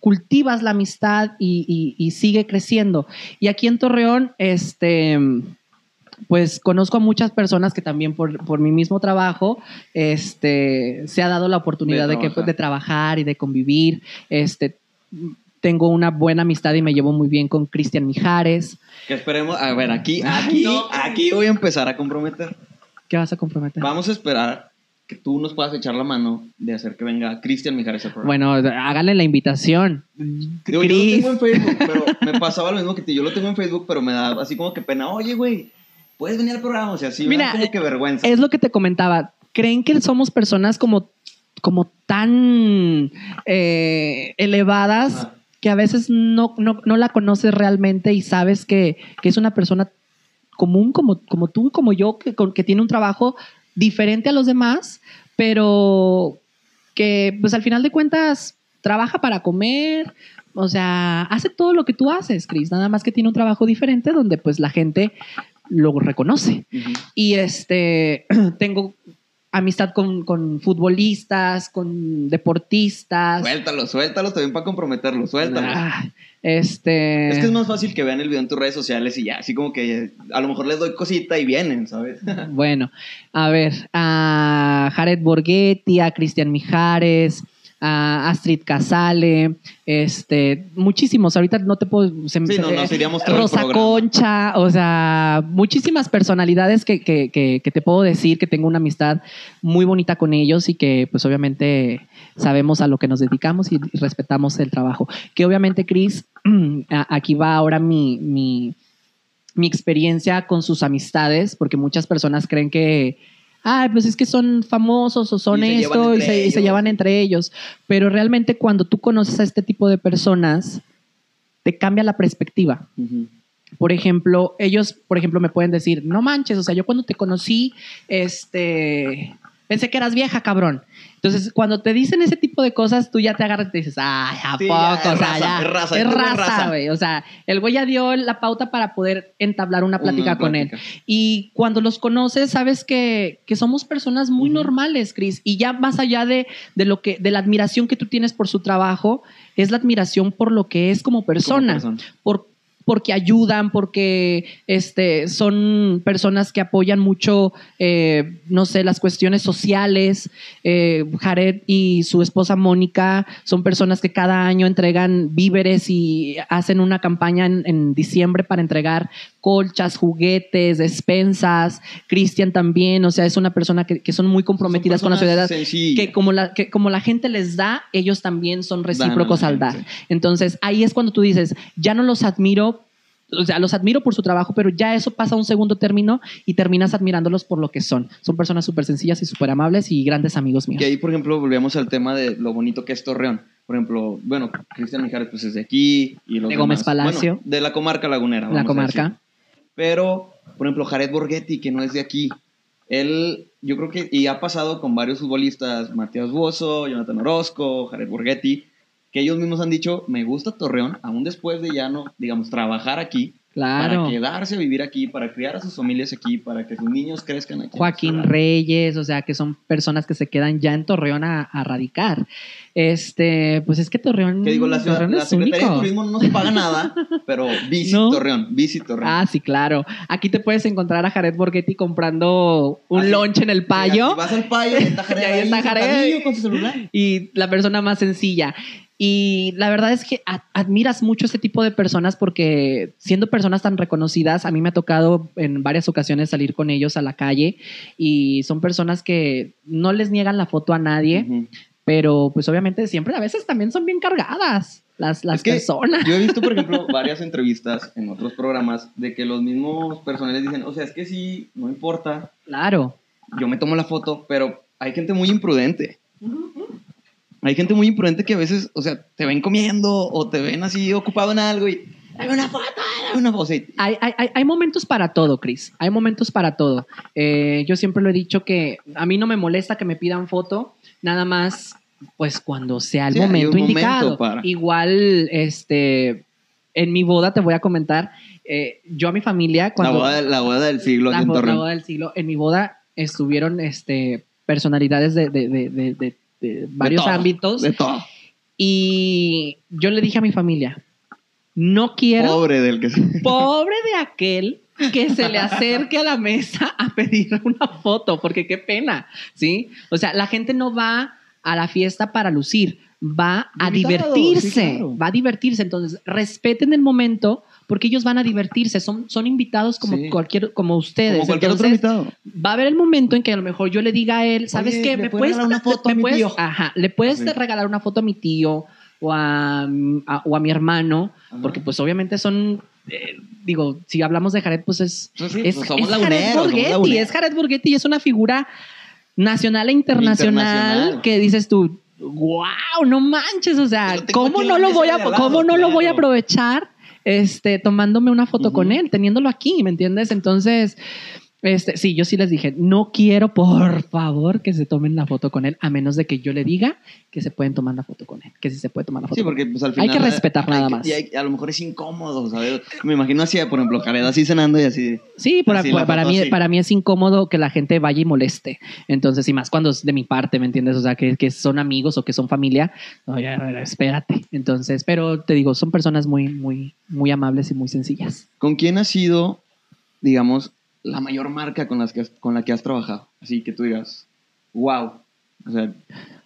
cultivas la amistad y, y- y sigue creciendo. Y aquí en Torreón, este, pues conozco a muchas personas que también por, por mi mismo trabajo, este, se ha dado la oportunidad De de, que, trabajar. de trabajar y de convivir. Este, tengo una buena amistad y me llevo muy bien con Cristian Mijares. Que esperemos, a ver, aquí, Ay, aquí, no. aquí voy a empezar a comprometer. ¿Qué vas a comprometer? Vamos a esperar que tú nos puedas echar la mano de hacer que venga Cristian Mijares al programa. Bueno, háganle la invitación. Digo, yo lo tengo en Facebook, pero me pasaba lo mismo que ti. Yo lo tengo en Facebook, pero me da así como que pena. Oye, güey, ¿puedes venir al programa? O sea, sí, me da Mira, como que vergüenza. Es lo que te comentaba. ¿Creen que somos personas como, como tan eh, elevadas que a veces no, no, no la conoces realmente y sabes que, que es una persona común como, como tú como yo, que, que tiene un trabajo diferente a los demás, pero que pues al final de cuentas trabaja para comer, o sea, hace todo lo que tú haces, Chris, nada más que tiene un trabajo diferente donde pues la gente lo reconoce. Y este, tengo amistad con, con futbolistas, con deportistas. Suéltalo, suéltalo también para comprometerlo, suéltalo. Ah, este. Es que es más fácil que vean el video en tus redes sociales y ya, así como que a lo mejor les doy cosita y vienen, ¿sabes? Bueno, a ver, a Jared Borghetti, a Cristian Mijares, a Astrid Casale, este, muchísimos. Ahorita no te puedo. se- Sí, no, nos iríamos todo Rosa. Concha, o sea, muchísimas personalidades que, que, que, que te puedo decir que tengo una amistad muy bonita con ellos y que, pues, obviamente sabemos a lo que nos dedicamos y respetamos el trabajo. Que obviamente, Cris, aquí va ahora mi, mi, mi experiencia con sus amistades, porque muchas personas creen que, ah, pues es que son famosos o son Y se llevan esto y se, y se llevan entre ellos. Pero realmente cuando tú conoces a este tipo de personas, te cambia la perspectiva. Por ejemplo, ellos, por ejemplo, me pueden decir, no manches, o sea, yo cuando te conocí, este, pensé que eras vieja, cabrón. Entonces, cuando te dicen ese tipo de cosas, tú ya te agarras y te dices, ay, ¿a Sí, poco? ya, es o sea, raza, ya. es raza, es raza, güey. O sea, el güey ya dio la pauta para poder entablar una plática Una con él. Y cuando los conoces, sabes que, que somos personas muy normales, Chris. Y ya más allá de, de lo que, de la admiración que tú tienes por su trabajo, es la admiración por lo que es como persona. Como persona. Por, porque ayudan, porque este, son personas que apoyan mucho, eh, no sé, las cuestiones sociales. Eh, Jared y su esposa Mónica son personas que cada año entregan víveres y hacen una campaña en, en diciembre para entregar colchas, juguetes, despensas. Cristian también, o sea, es una persona que, que son muy comprometidas Son con la sociedad. sencillas. Que como, la, que como la gente les da, ellos también son recíprocos al dar. Entonces, ahí es cuando tú dices, ya no los admiro, o sea, los admiro por su trabajo, pero ya eso pasa a un segundo término y terminas admirándolos por lo que son. Son personas súper sencillas y súper amables y grandes amigos míos. Que ahí, por ejemplo, volvemos al tema de lo bonito que es Torreón. Por ejemplo, bueno, Cristian Mijares pues es de aquí. Y los De Gómez Palacio. bueno, de la comarca lagunera. La a comarca. decir. Pero, por ejemplo, Jared Borghetti, que no es de aquí. Él, yo creo que, y ha pasado con varios futbolistas, Matías Bozo, Jonathan Orozco, Jared Borghetti, que ellos mismos han dicho, me gusta Torreón, aún después de ya no, digamos, trabajar aquí, Claro. para quedarse a vivir aquí, para criar a sus familias aquí, para que sus niños crezcan aquí. Joaquín. Reyes, o sea, que son personas que se quedan ya en Torreón a, a radicar. Este, pues es que Torreón, Que digo, la, ciudad, Torreón la es Secretaría único. de Turismo no nos paga nada, pero Visit ¿No? Torreón, Visit Torreón. Ah, sí, claro. Aquí te puedes encontrar a Jared Borghetti comprando un Así- lunch en el payo. Vas al payo y está Jared Y ahí está Jared. sentadillo con su celular. y la persona más sencilla. Y la verdad es que a- admiras mucho este tipo de personas porque siendo personas tan reconocidas, a mí me ha tocado en varias ocasiones salir con ellos a la calle y son personas que no les niegan la foto a nadie, Ujú. pero pues obviamente siempre a veces también son bien cargadas las, las Es que personas. Yo he visto, por ejemplo, varias entrevistas en otros programas de que los mismos personales dicen, o sea, es que sí, no importa, Claro. yo me tomo la foto, pero hay gente muy imprudente. Hay gente muy imprudente que a veces, o sea, te ven comiendo o te ven así ocupado en algo y dame una foto, dame una foto. Hay, hay- hay- momentos para todo, Chris. Hay momentos para todo. Eh, yo siempre lo he dicho que a mí no me molesta que me pidan foto, nada más, pues cuando sea el Sí, momento indicado. momento para. Igual, este, en mi boda te voy a comentar, eh, yo a mi familia, la, cuando boda, la boda del siglo la, en la boda del siglo, en mi boda estuvieron, este, personalidades de, de- de- de- de- de varios todo, ámbitos De todo. y yo le dije a mi familia, no quiero Pobre del que se... Pobre de aquel que se le acerque a la mesa a pedir una foto, porque qué pena, ¿sí? O sea, la gente no va a la fiesta para lucir, va a Invitado, divertirse, sí, claro. va a divertirse. Entonces, respeten el momento porque ellos van a divertirse, son, son invitados como Sí. cualquier, como ustedes. Como cualquier otro invitado. va a haber el momento en que a lo mejor yo le diga a él, ¿sabes Oye, qué? ¿le ¿Me puedes regalar una foto a mi puedes- tío? Ajá, le puedes Sí. regalar una foto a mi tío o a, a- o a mi hermano, Ajá. porque pues obviamente son, eh, digo, si hablamos de Jared, pues es, Sí, sí, es, pues somos es Jared Borghetti, es Jared Borghetti y es una figura nacional e internacional, Internacional. que dices tú, wow, no manches, o sea, ¿cómo no lo voy a, lado, cómo no lo voy a aprovechar? Este, tomándome una foto con él, teniéndolo aquí, ¿me entiendes? Entonces, este, sí, yo sí les dije, no quiero, por favor, que se tomen la foto con él, a menos de que yo le diga que se pueden tomar la foto con él, que sí se puede tomar la foto. Sí, porque pues al Hay final... que respetar hay nada más. Y hay- a lo mejor es incómodo, ¿sabes? Me imagino así, por ejemplo, Jared así cenando y así... Sí, para, Así, para, mí, así. para mí es incómodo que la gente vaya y moleste. Entonces, y más cuando es de mi parte, ¿me entiendes? O sea, que, que son amigos o que son familia. Oye, espérate. Entonces, pero te digo, son personas muy, muy, muy amables y muy sencillas. ¿Con quién ha sido, digamos, la mayor marca con, las que has- con la que has trabajado? Así que tú digas, wow. O sea,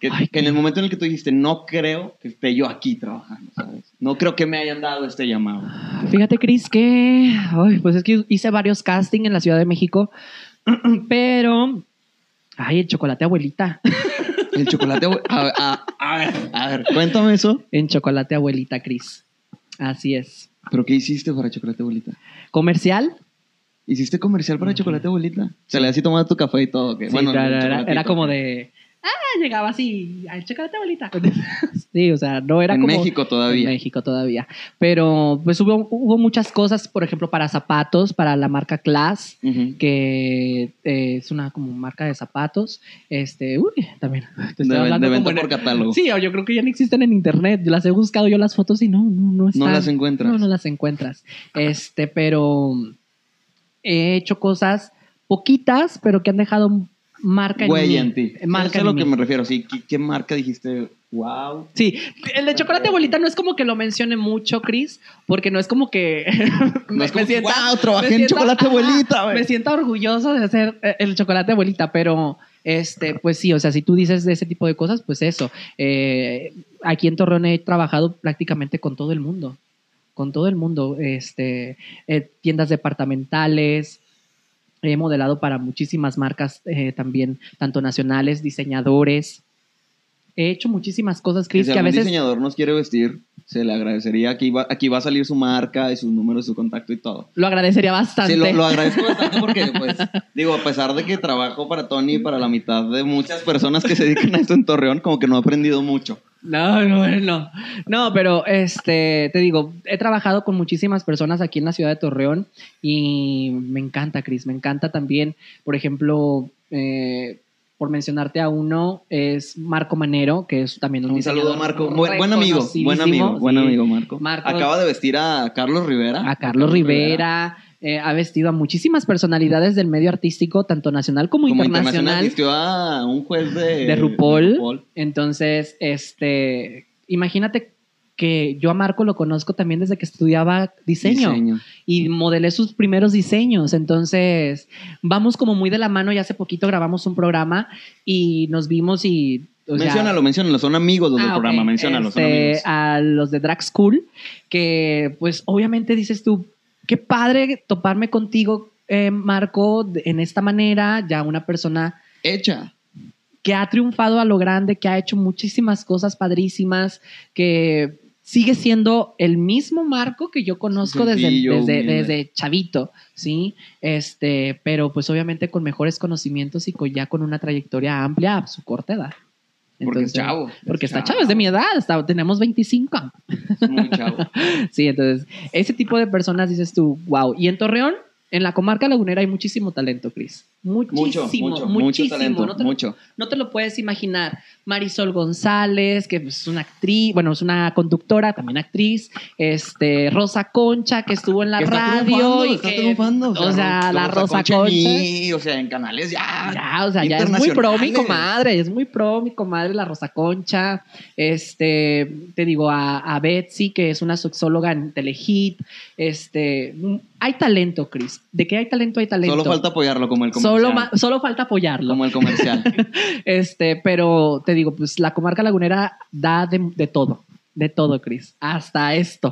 que, Ay, que en el momento en el que tú dijiste, no creo que esté yo aquí trabajando, ¿sabes? No creo que me hayan dado este llamado. Fíjate, Cris, que ay, pues es que hice varios castings en la Ciudad de México, pero ay, el chocolate abuelita. El chocolate... abue- A, a- a ver, a ver, cuéntame eso. En chocolate abuelita, Cris. Así es. ¿Pero qué hiciste para chocolate abuelita? Comercial. ¿Hiciste comercial para chocolate abuelita? Se le así tomando tu café y todo. que Sí, bueno, era, chocolatito. era como de ah, llegaba así, ay, chocolate abuelita. sí, o sea, no era en como... México todavía. En México todavía. Pero pues hubo, hubo muchas cosas, por ejemplo, para zapatos, para la marca Class, que eh, es una como marca de zapatos. Este, uy, también. te estoy De, hablando de venta como en por catálogo. Sí, yo creo que ya no existen en internet. Yo las he buscado yo las fotos y no, no, no están. No las encuentras. No, no las encuentras. Este, pero he hecho cosas poquitas, pero que han dejado marca Güey, en en ti. Marca Eso es lo mí. que me refiero. Sí, ¿qué, qué marca dijiste? Wow. Sí, el de chocolate abuelita no es como que lo mencione mucho, Chris, porque no es como que No es como sienta- "Wow, trabajé me en chocolate abuelita, güey". Me siento orgulloso de hacer eh, el chocolate abuelita, pero este, pues sí, o sea, si tú dices de ese tipo de cosas, pues eso. Eh, aquí en Torreón he trabajado prácticamente con todo el mundo, con todo el mundo, este, eh, tiendas departamentales. He modelado para muchísimas marcas eh, también, tanto nacionales, diseñadores. He hecho muchísimas cosas, Chris, si que a algún veces diseñador nos quiere vestir, se le agradecería. Aquí va, aquí va a salir su marca y sus números, su contacto y todo. lo agradecería bastante. Sí, lo, lo agradezco bastante porque, pues, digo, a pesar de que trabajo para Tony y para la mitad de muchas personas que se dedican a esto en Torreón, como que no he aprendido mucho. No, no, no. No, pero este, te digo, he trabajado con muchísimas personas aquí en la ciudad de Torreón y me encanta, Cris, me encanta también, por ejemplo, eh, por mencionarte a uno, es Marco Manero, que es también un, Un saludo, Marco. Buen, buen amigo, buen amigo, buen amigo, Marco. Marco- Acaba de vestir a Carlos Rivera. A Carlos Rivera, eh, ha vestido a muchísimas personalidades del medio artístico, tanto nacional como, Como internacional. vistió a un juez de, de RuPaul. de RuPaul. Entonces, este, imagínate que yo a Marco lo conozco también desde que estudiaba diseño, Diseño. y modelé sus primeros diseños. Entonces, vamos como muy de la mano y hace poquito grabamos un programa y nos vimos y... o sea, menciónalo, menciónalo. Son amigos los del Ah, programa. Menciónalo, son Este, amigos. A los de Drag School, que pues obviamente dices tú, qué padre toparme contigo, eh, Marco, en esta manera, ya una persona Hecha. que ha triunfado a lo grande, que ha hecho muchísimas cosas padrísimas, que sigue siendo el mismo Marco que yo conozco desde, desde chavito, ¿sí? Este, pero pues obviamente con mejores conocimientos y con, ya con una trayectoria amplia a su corta edad. Porque es chavo. Porque está chavo, es de mi edad, está- tenemos 25. Es muy chavo. Sí, entonces, ese tipo de personas dices tú, wow. Y en Torreón, en la comarca lagunera hay muchísimo talento, Cris. Mucho, Muchísimo, mucho, muchísimo. mucho talento. no, te, mucho. no te lo puedes imaginar. Marisol González, que es una actriz, bueno, es una conductora, también actriz. Este, Rosa Concha, que estuvo en la Que está radio. y está que, triunfando. O sea, la Rosa en Concha. mí, o sea, en canales ya. Ya, o sea, ya es muy pro mi comadre, es muy pro mi comadre, la Rosa Concha. Este, te digo, a, a Betsy, que es una sexóloga en Telehit. Este, hay talento, Chris. ¿De qué hay talento? Hay talento. Solo falta apoyarlo como el comercial. Solo, solo falta apoyarlo. Como el comercial. Este, pero te digo, pues la comarca lagunera da de, de todo, de todo, Chris. Hasta esto.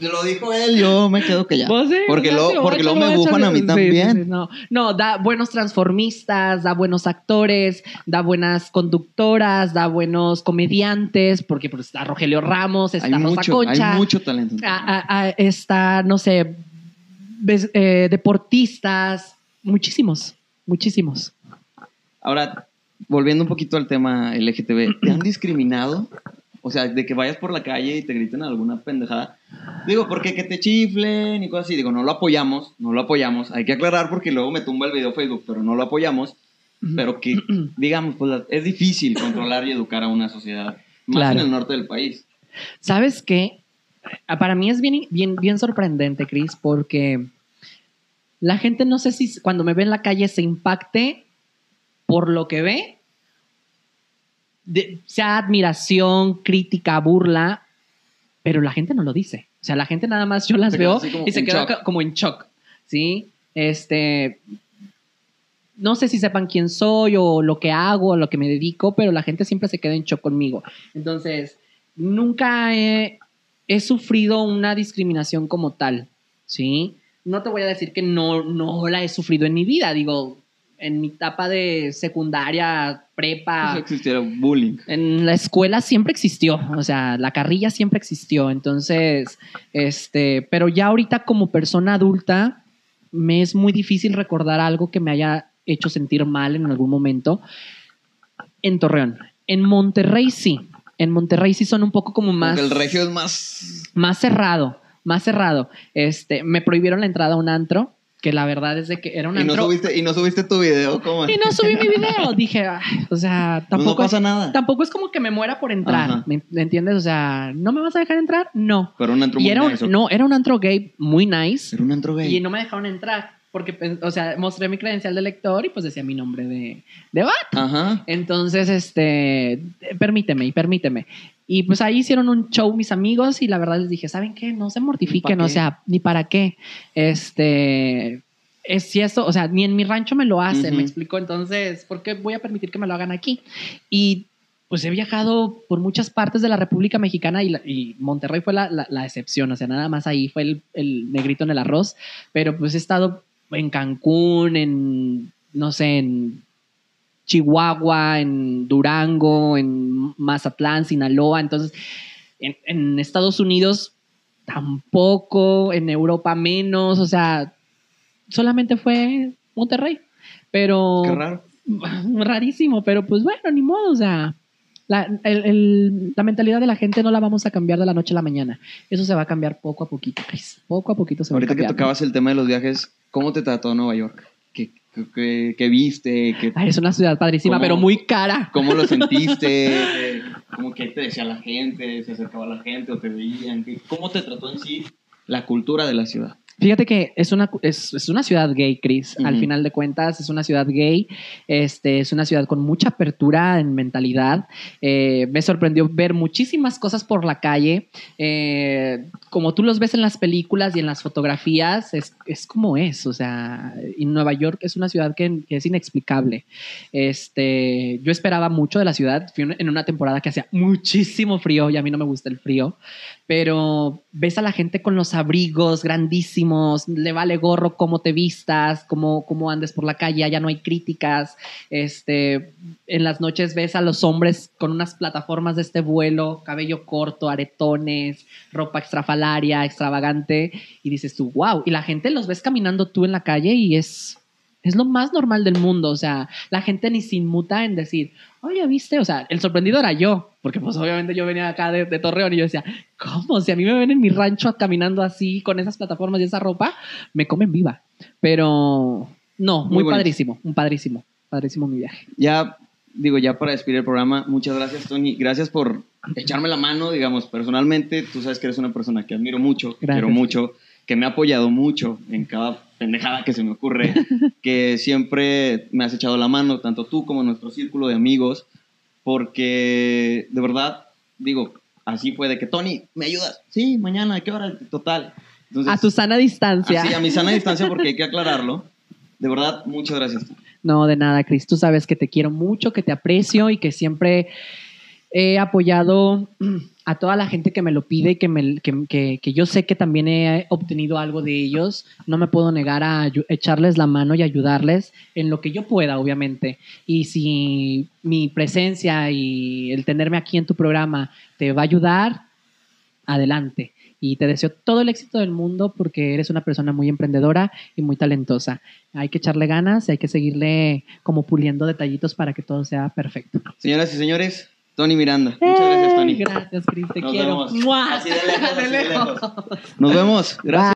Lo dijo él, yo me quedo callado. Pues sí, porque o sea, lo, porque luego me bufan a mí. Sí, también. sí, no. no, da buenos transformistas, da buenos actores, da buenas conductoras, da buenos comediantes, porque pues, está Rogelio Ramos, está Hay Rosa mucho, Concha, hay mucho talento. a- a- a- está, no sé, ves- eh, deportistas, muchísimos, muchísimos. Ahora, volviendo un poquito al tema LGTB, ¿te han discriminado? O sea, de que vayas por la calle y te griten alguna pendejada. Digo, porque que te chiflen y cosas así. Digo, no lo apoyamos, no lo apoyamos. Hay que aclarar porque luego me tumba el video Facebook, pero no lo apoyamos. Pero que, digamos, pues es difícil controlar y educar a una sociedad. Más Claro. en el norte del país. ¿Sabes qué? Ah, Para mí es bien, bien, bien sorprendente, Chris, porque la gente no sé si cuando me ve en la calle se impacte por lo que ve, de- sea admiración, crítica, burla, pero la gente no lo dice. O sea, la gente nada más yo las Se veo y se queda shock. como en shock, ¿sí? Este, no sé si sepan quién soy o lo que hago o lo que me dedico, pero la gente siempre se queda en shock conmigo. Entonces, nunca he, he sufrido una discriminación como tal, ¿sí? No te voy a decir que no, no la he sufrido en mi vida, digo, en mi etapa de secundaria, prepa, Si existiera bullying. en la escuela siempre existió, o sea, la carrilla siempre existió, entonces, este, pero ya ahorita como persona adulta me es muy difícil recordar algo que me haya hecho sentir mal en algún momento. En Torreón. En Monterrey sí. En Monterrey sí son un poco como más. Porque el regio es más. Más cerrado. Más cerrado. Este, me prohibieron la entrada a un antro. Que la verdad es de que era un Y no, subiste, y no subiste tu video, ¿cómo? Y no subí mi video. Dije, "Ay, o sea, Pues no tampoco, pasa nada. tampoco es como que me muera por entrar. ¿Me, me entiendes? O sea, ¿no me vas a dejar entrar? No. Pero un antro Y muy era un, nice, ¿o? no, era un antro gay muy nice. Era un antro gay. Y no me dejaron entrar. Porque, pues, o sea, mostré mi credencial de lector y pues decía mi nombre de, de vato. Ajá. Entonces, este, permíteme y permíteme. Y pues ahí hicieron un show mis amigos y la verdad les dije, ¿saben qué? No se mortifiquen, ¿Pa' o sea, ni para qué. Este, es si eso, o sea, ni en mi rancho me lo hacen, me explicó. Entonces, ¿por qué voy a permitir que me lo hagan aquí? Y pues he viajado por muchas partes de la República Mexicana y, la- y Monterrey fue la, la- la excepción, o sea, nada más ahí fue el, el negrito en el arroz, pero pues he estado en Cancún, en, no sé, en Chihuahua, en Durango, en Mazatlán, Sinaloa, entonces en, en Estados Unidos tampoco, en Europa menos, o sea, solamente fue Monterrey, pero Qué raro. rarísimo, pero pues bueno, ni modo, o sea, la, el- el- la mentalidad de la gente no la vamos a cambiar de la noche a la mañana. Eso se va a cambiar poco a poquito, Chris. Poco a poquito se Ahorita va a que cambiar. tocabas el tema de los viajes, ¿cómo te trató Nueva York? ¿Qué, qué- viste? ¿Qué, Ay, es una ciudad padrísima, ¿Cómo? pero muy cara. ¿Cómo lo sentiste? Eh, ¿Cómo que te decía la gente? ¿Se acercaba la gente o te veían? ¿Qué- ¿Cómo te trató en sí la cultura de la ciudad? Fíjate que es una, es, es una ciudad gay, Chris. Al Ujú. final de cuentas, es una ciudad gay. Este, es una ciudad con mucha apertura en mentalidad. Eh, me sorprendió ver muchísimas cosas por la calle. Eh, como tú los ves en las películas y en las fotografías, es, es como es. O sea, y Nueva York es una ciudad que, que es inexplicable. Este, yo esperaba mucho de la ciudad. Fui en una temporada que hacía muchísimo frío y a mí no me gusta el frío pero ves a la gente con los abrigos grandísimos, le vale gorro cómo te vistas, cómo, cómo andes por la calle, ya no hay críticas. Este, en las noches ves a los hombres con unas plataformas de este vuelo, cabello corto, aretones, ropa extrafalaria, extravagante, y dices tú, wow, y la gente los ves caminando tú en la calle y es... Es lo más normal del mundo, o sea, la gente ni se inmuta en decir, oye, ¿viste? O sea, el sorprendido era yo, porque pues obviamente yo venía acá de, de Torreón y yo decía, ¿cómo? Si a mí me ven en mi rancho caminando así, con esas plataformas y esa ropa, me comen viva. Pero no, Muy padrísimo, un padrísimo, padrísimo mi viaje. Ya, digo, ya para despedir el programa, muchas gracias, Tony. Gracias por echarme la mano, digamos, personalmente. Tú sabes que eres una persona que admiro mucho, Gracias. quiero mucho, que me ha apoyado mucho en cada pendejada que se me ocurre, que siempre me has echado la mano, tanto tú como nuestro círculo de amigos, porque de verdad, digo, así fue de que, Tony, ¿me ayudas? Sí, mañana, ¿a qué hora? Total. Entonces, a tu sana distancia. así, a mi sana distancia, porque hay que aclararlo. De verdad, muchas gracias. No, de nada, Cris. Tú sabes que te quiero mucho, que te aprecio y que siempre he apoyado a toda la gente que me lo pide y que, me, que, que- que yo sé que también he obtenido algo de ellos. No me puedo negar a echarles la mano y ayudarles en lo que yo pueda, obviamente. Y si mi presencia y el tenerme aquí en tu programa te va a ayudar, adelante. Y te deseo todo el éxito del mundo porque eres una persona muy emprendedora y muy talentosa. Hay que echarle ganas y hay que seguirle como puliendo detallitos para que todo sea perfecto. Señoras y señores, Tony Miranda. Muchas gracias, Tony. Gracias, Cris, te Nos quiero. vemos. Así de lejos, así de lejos. Nos vemos. Gracias.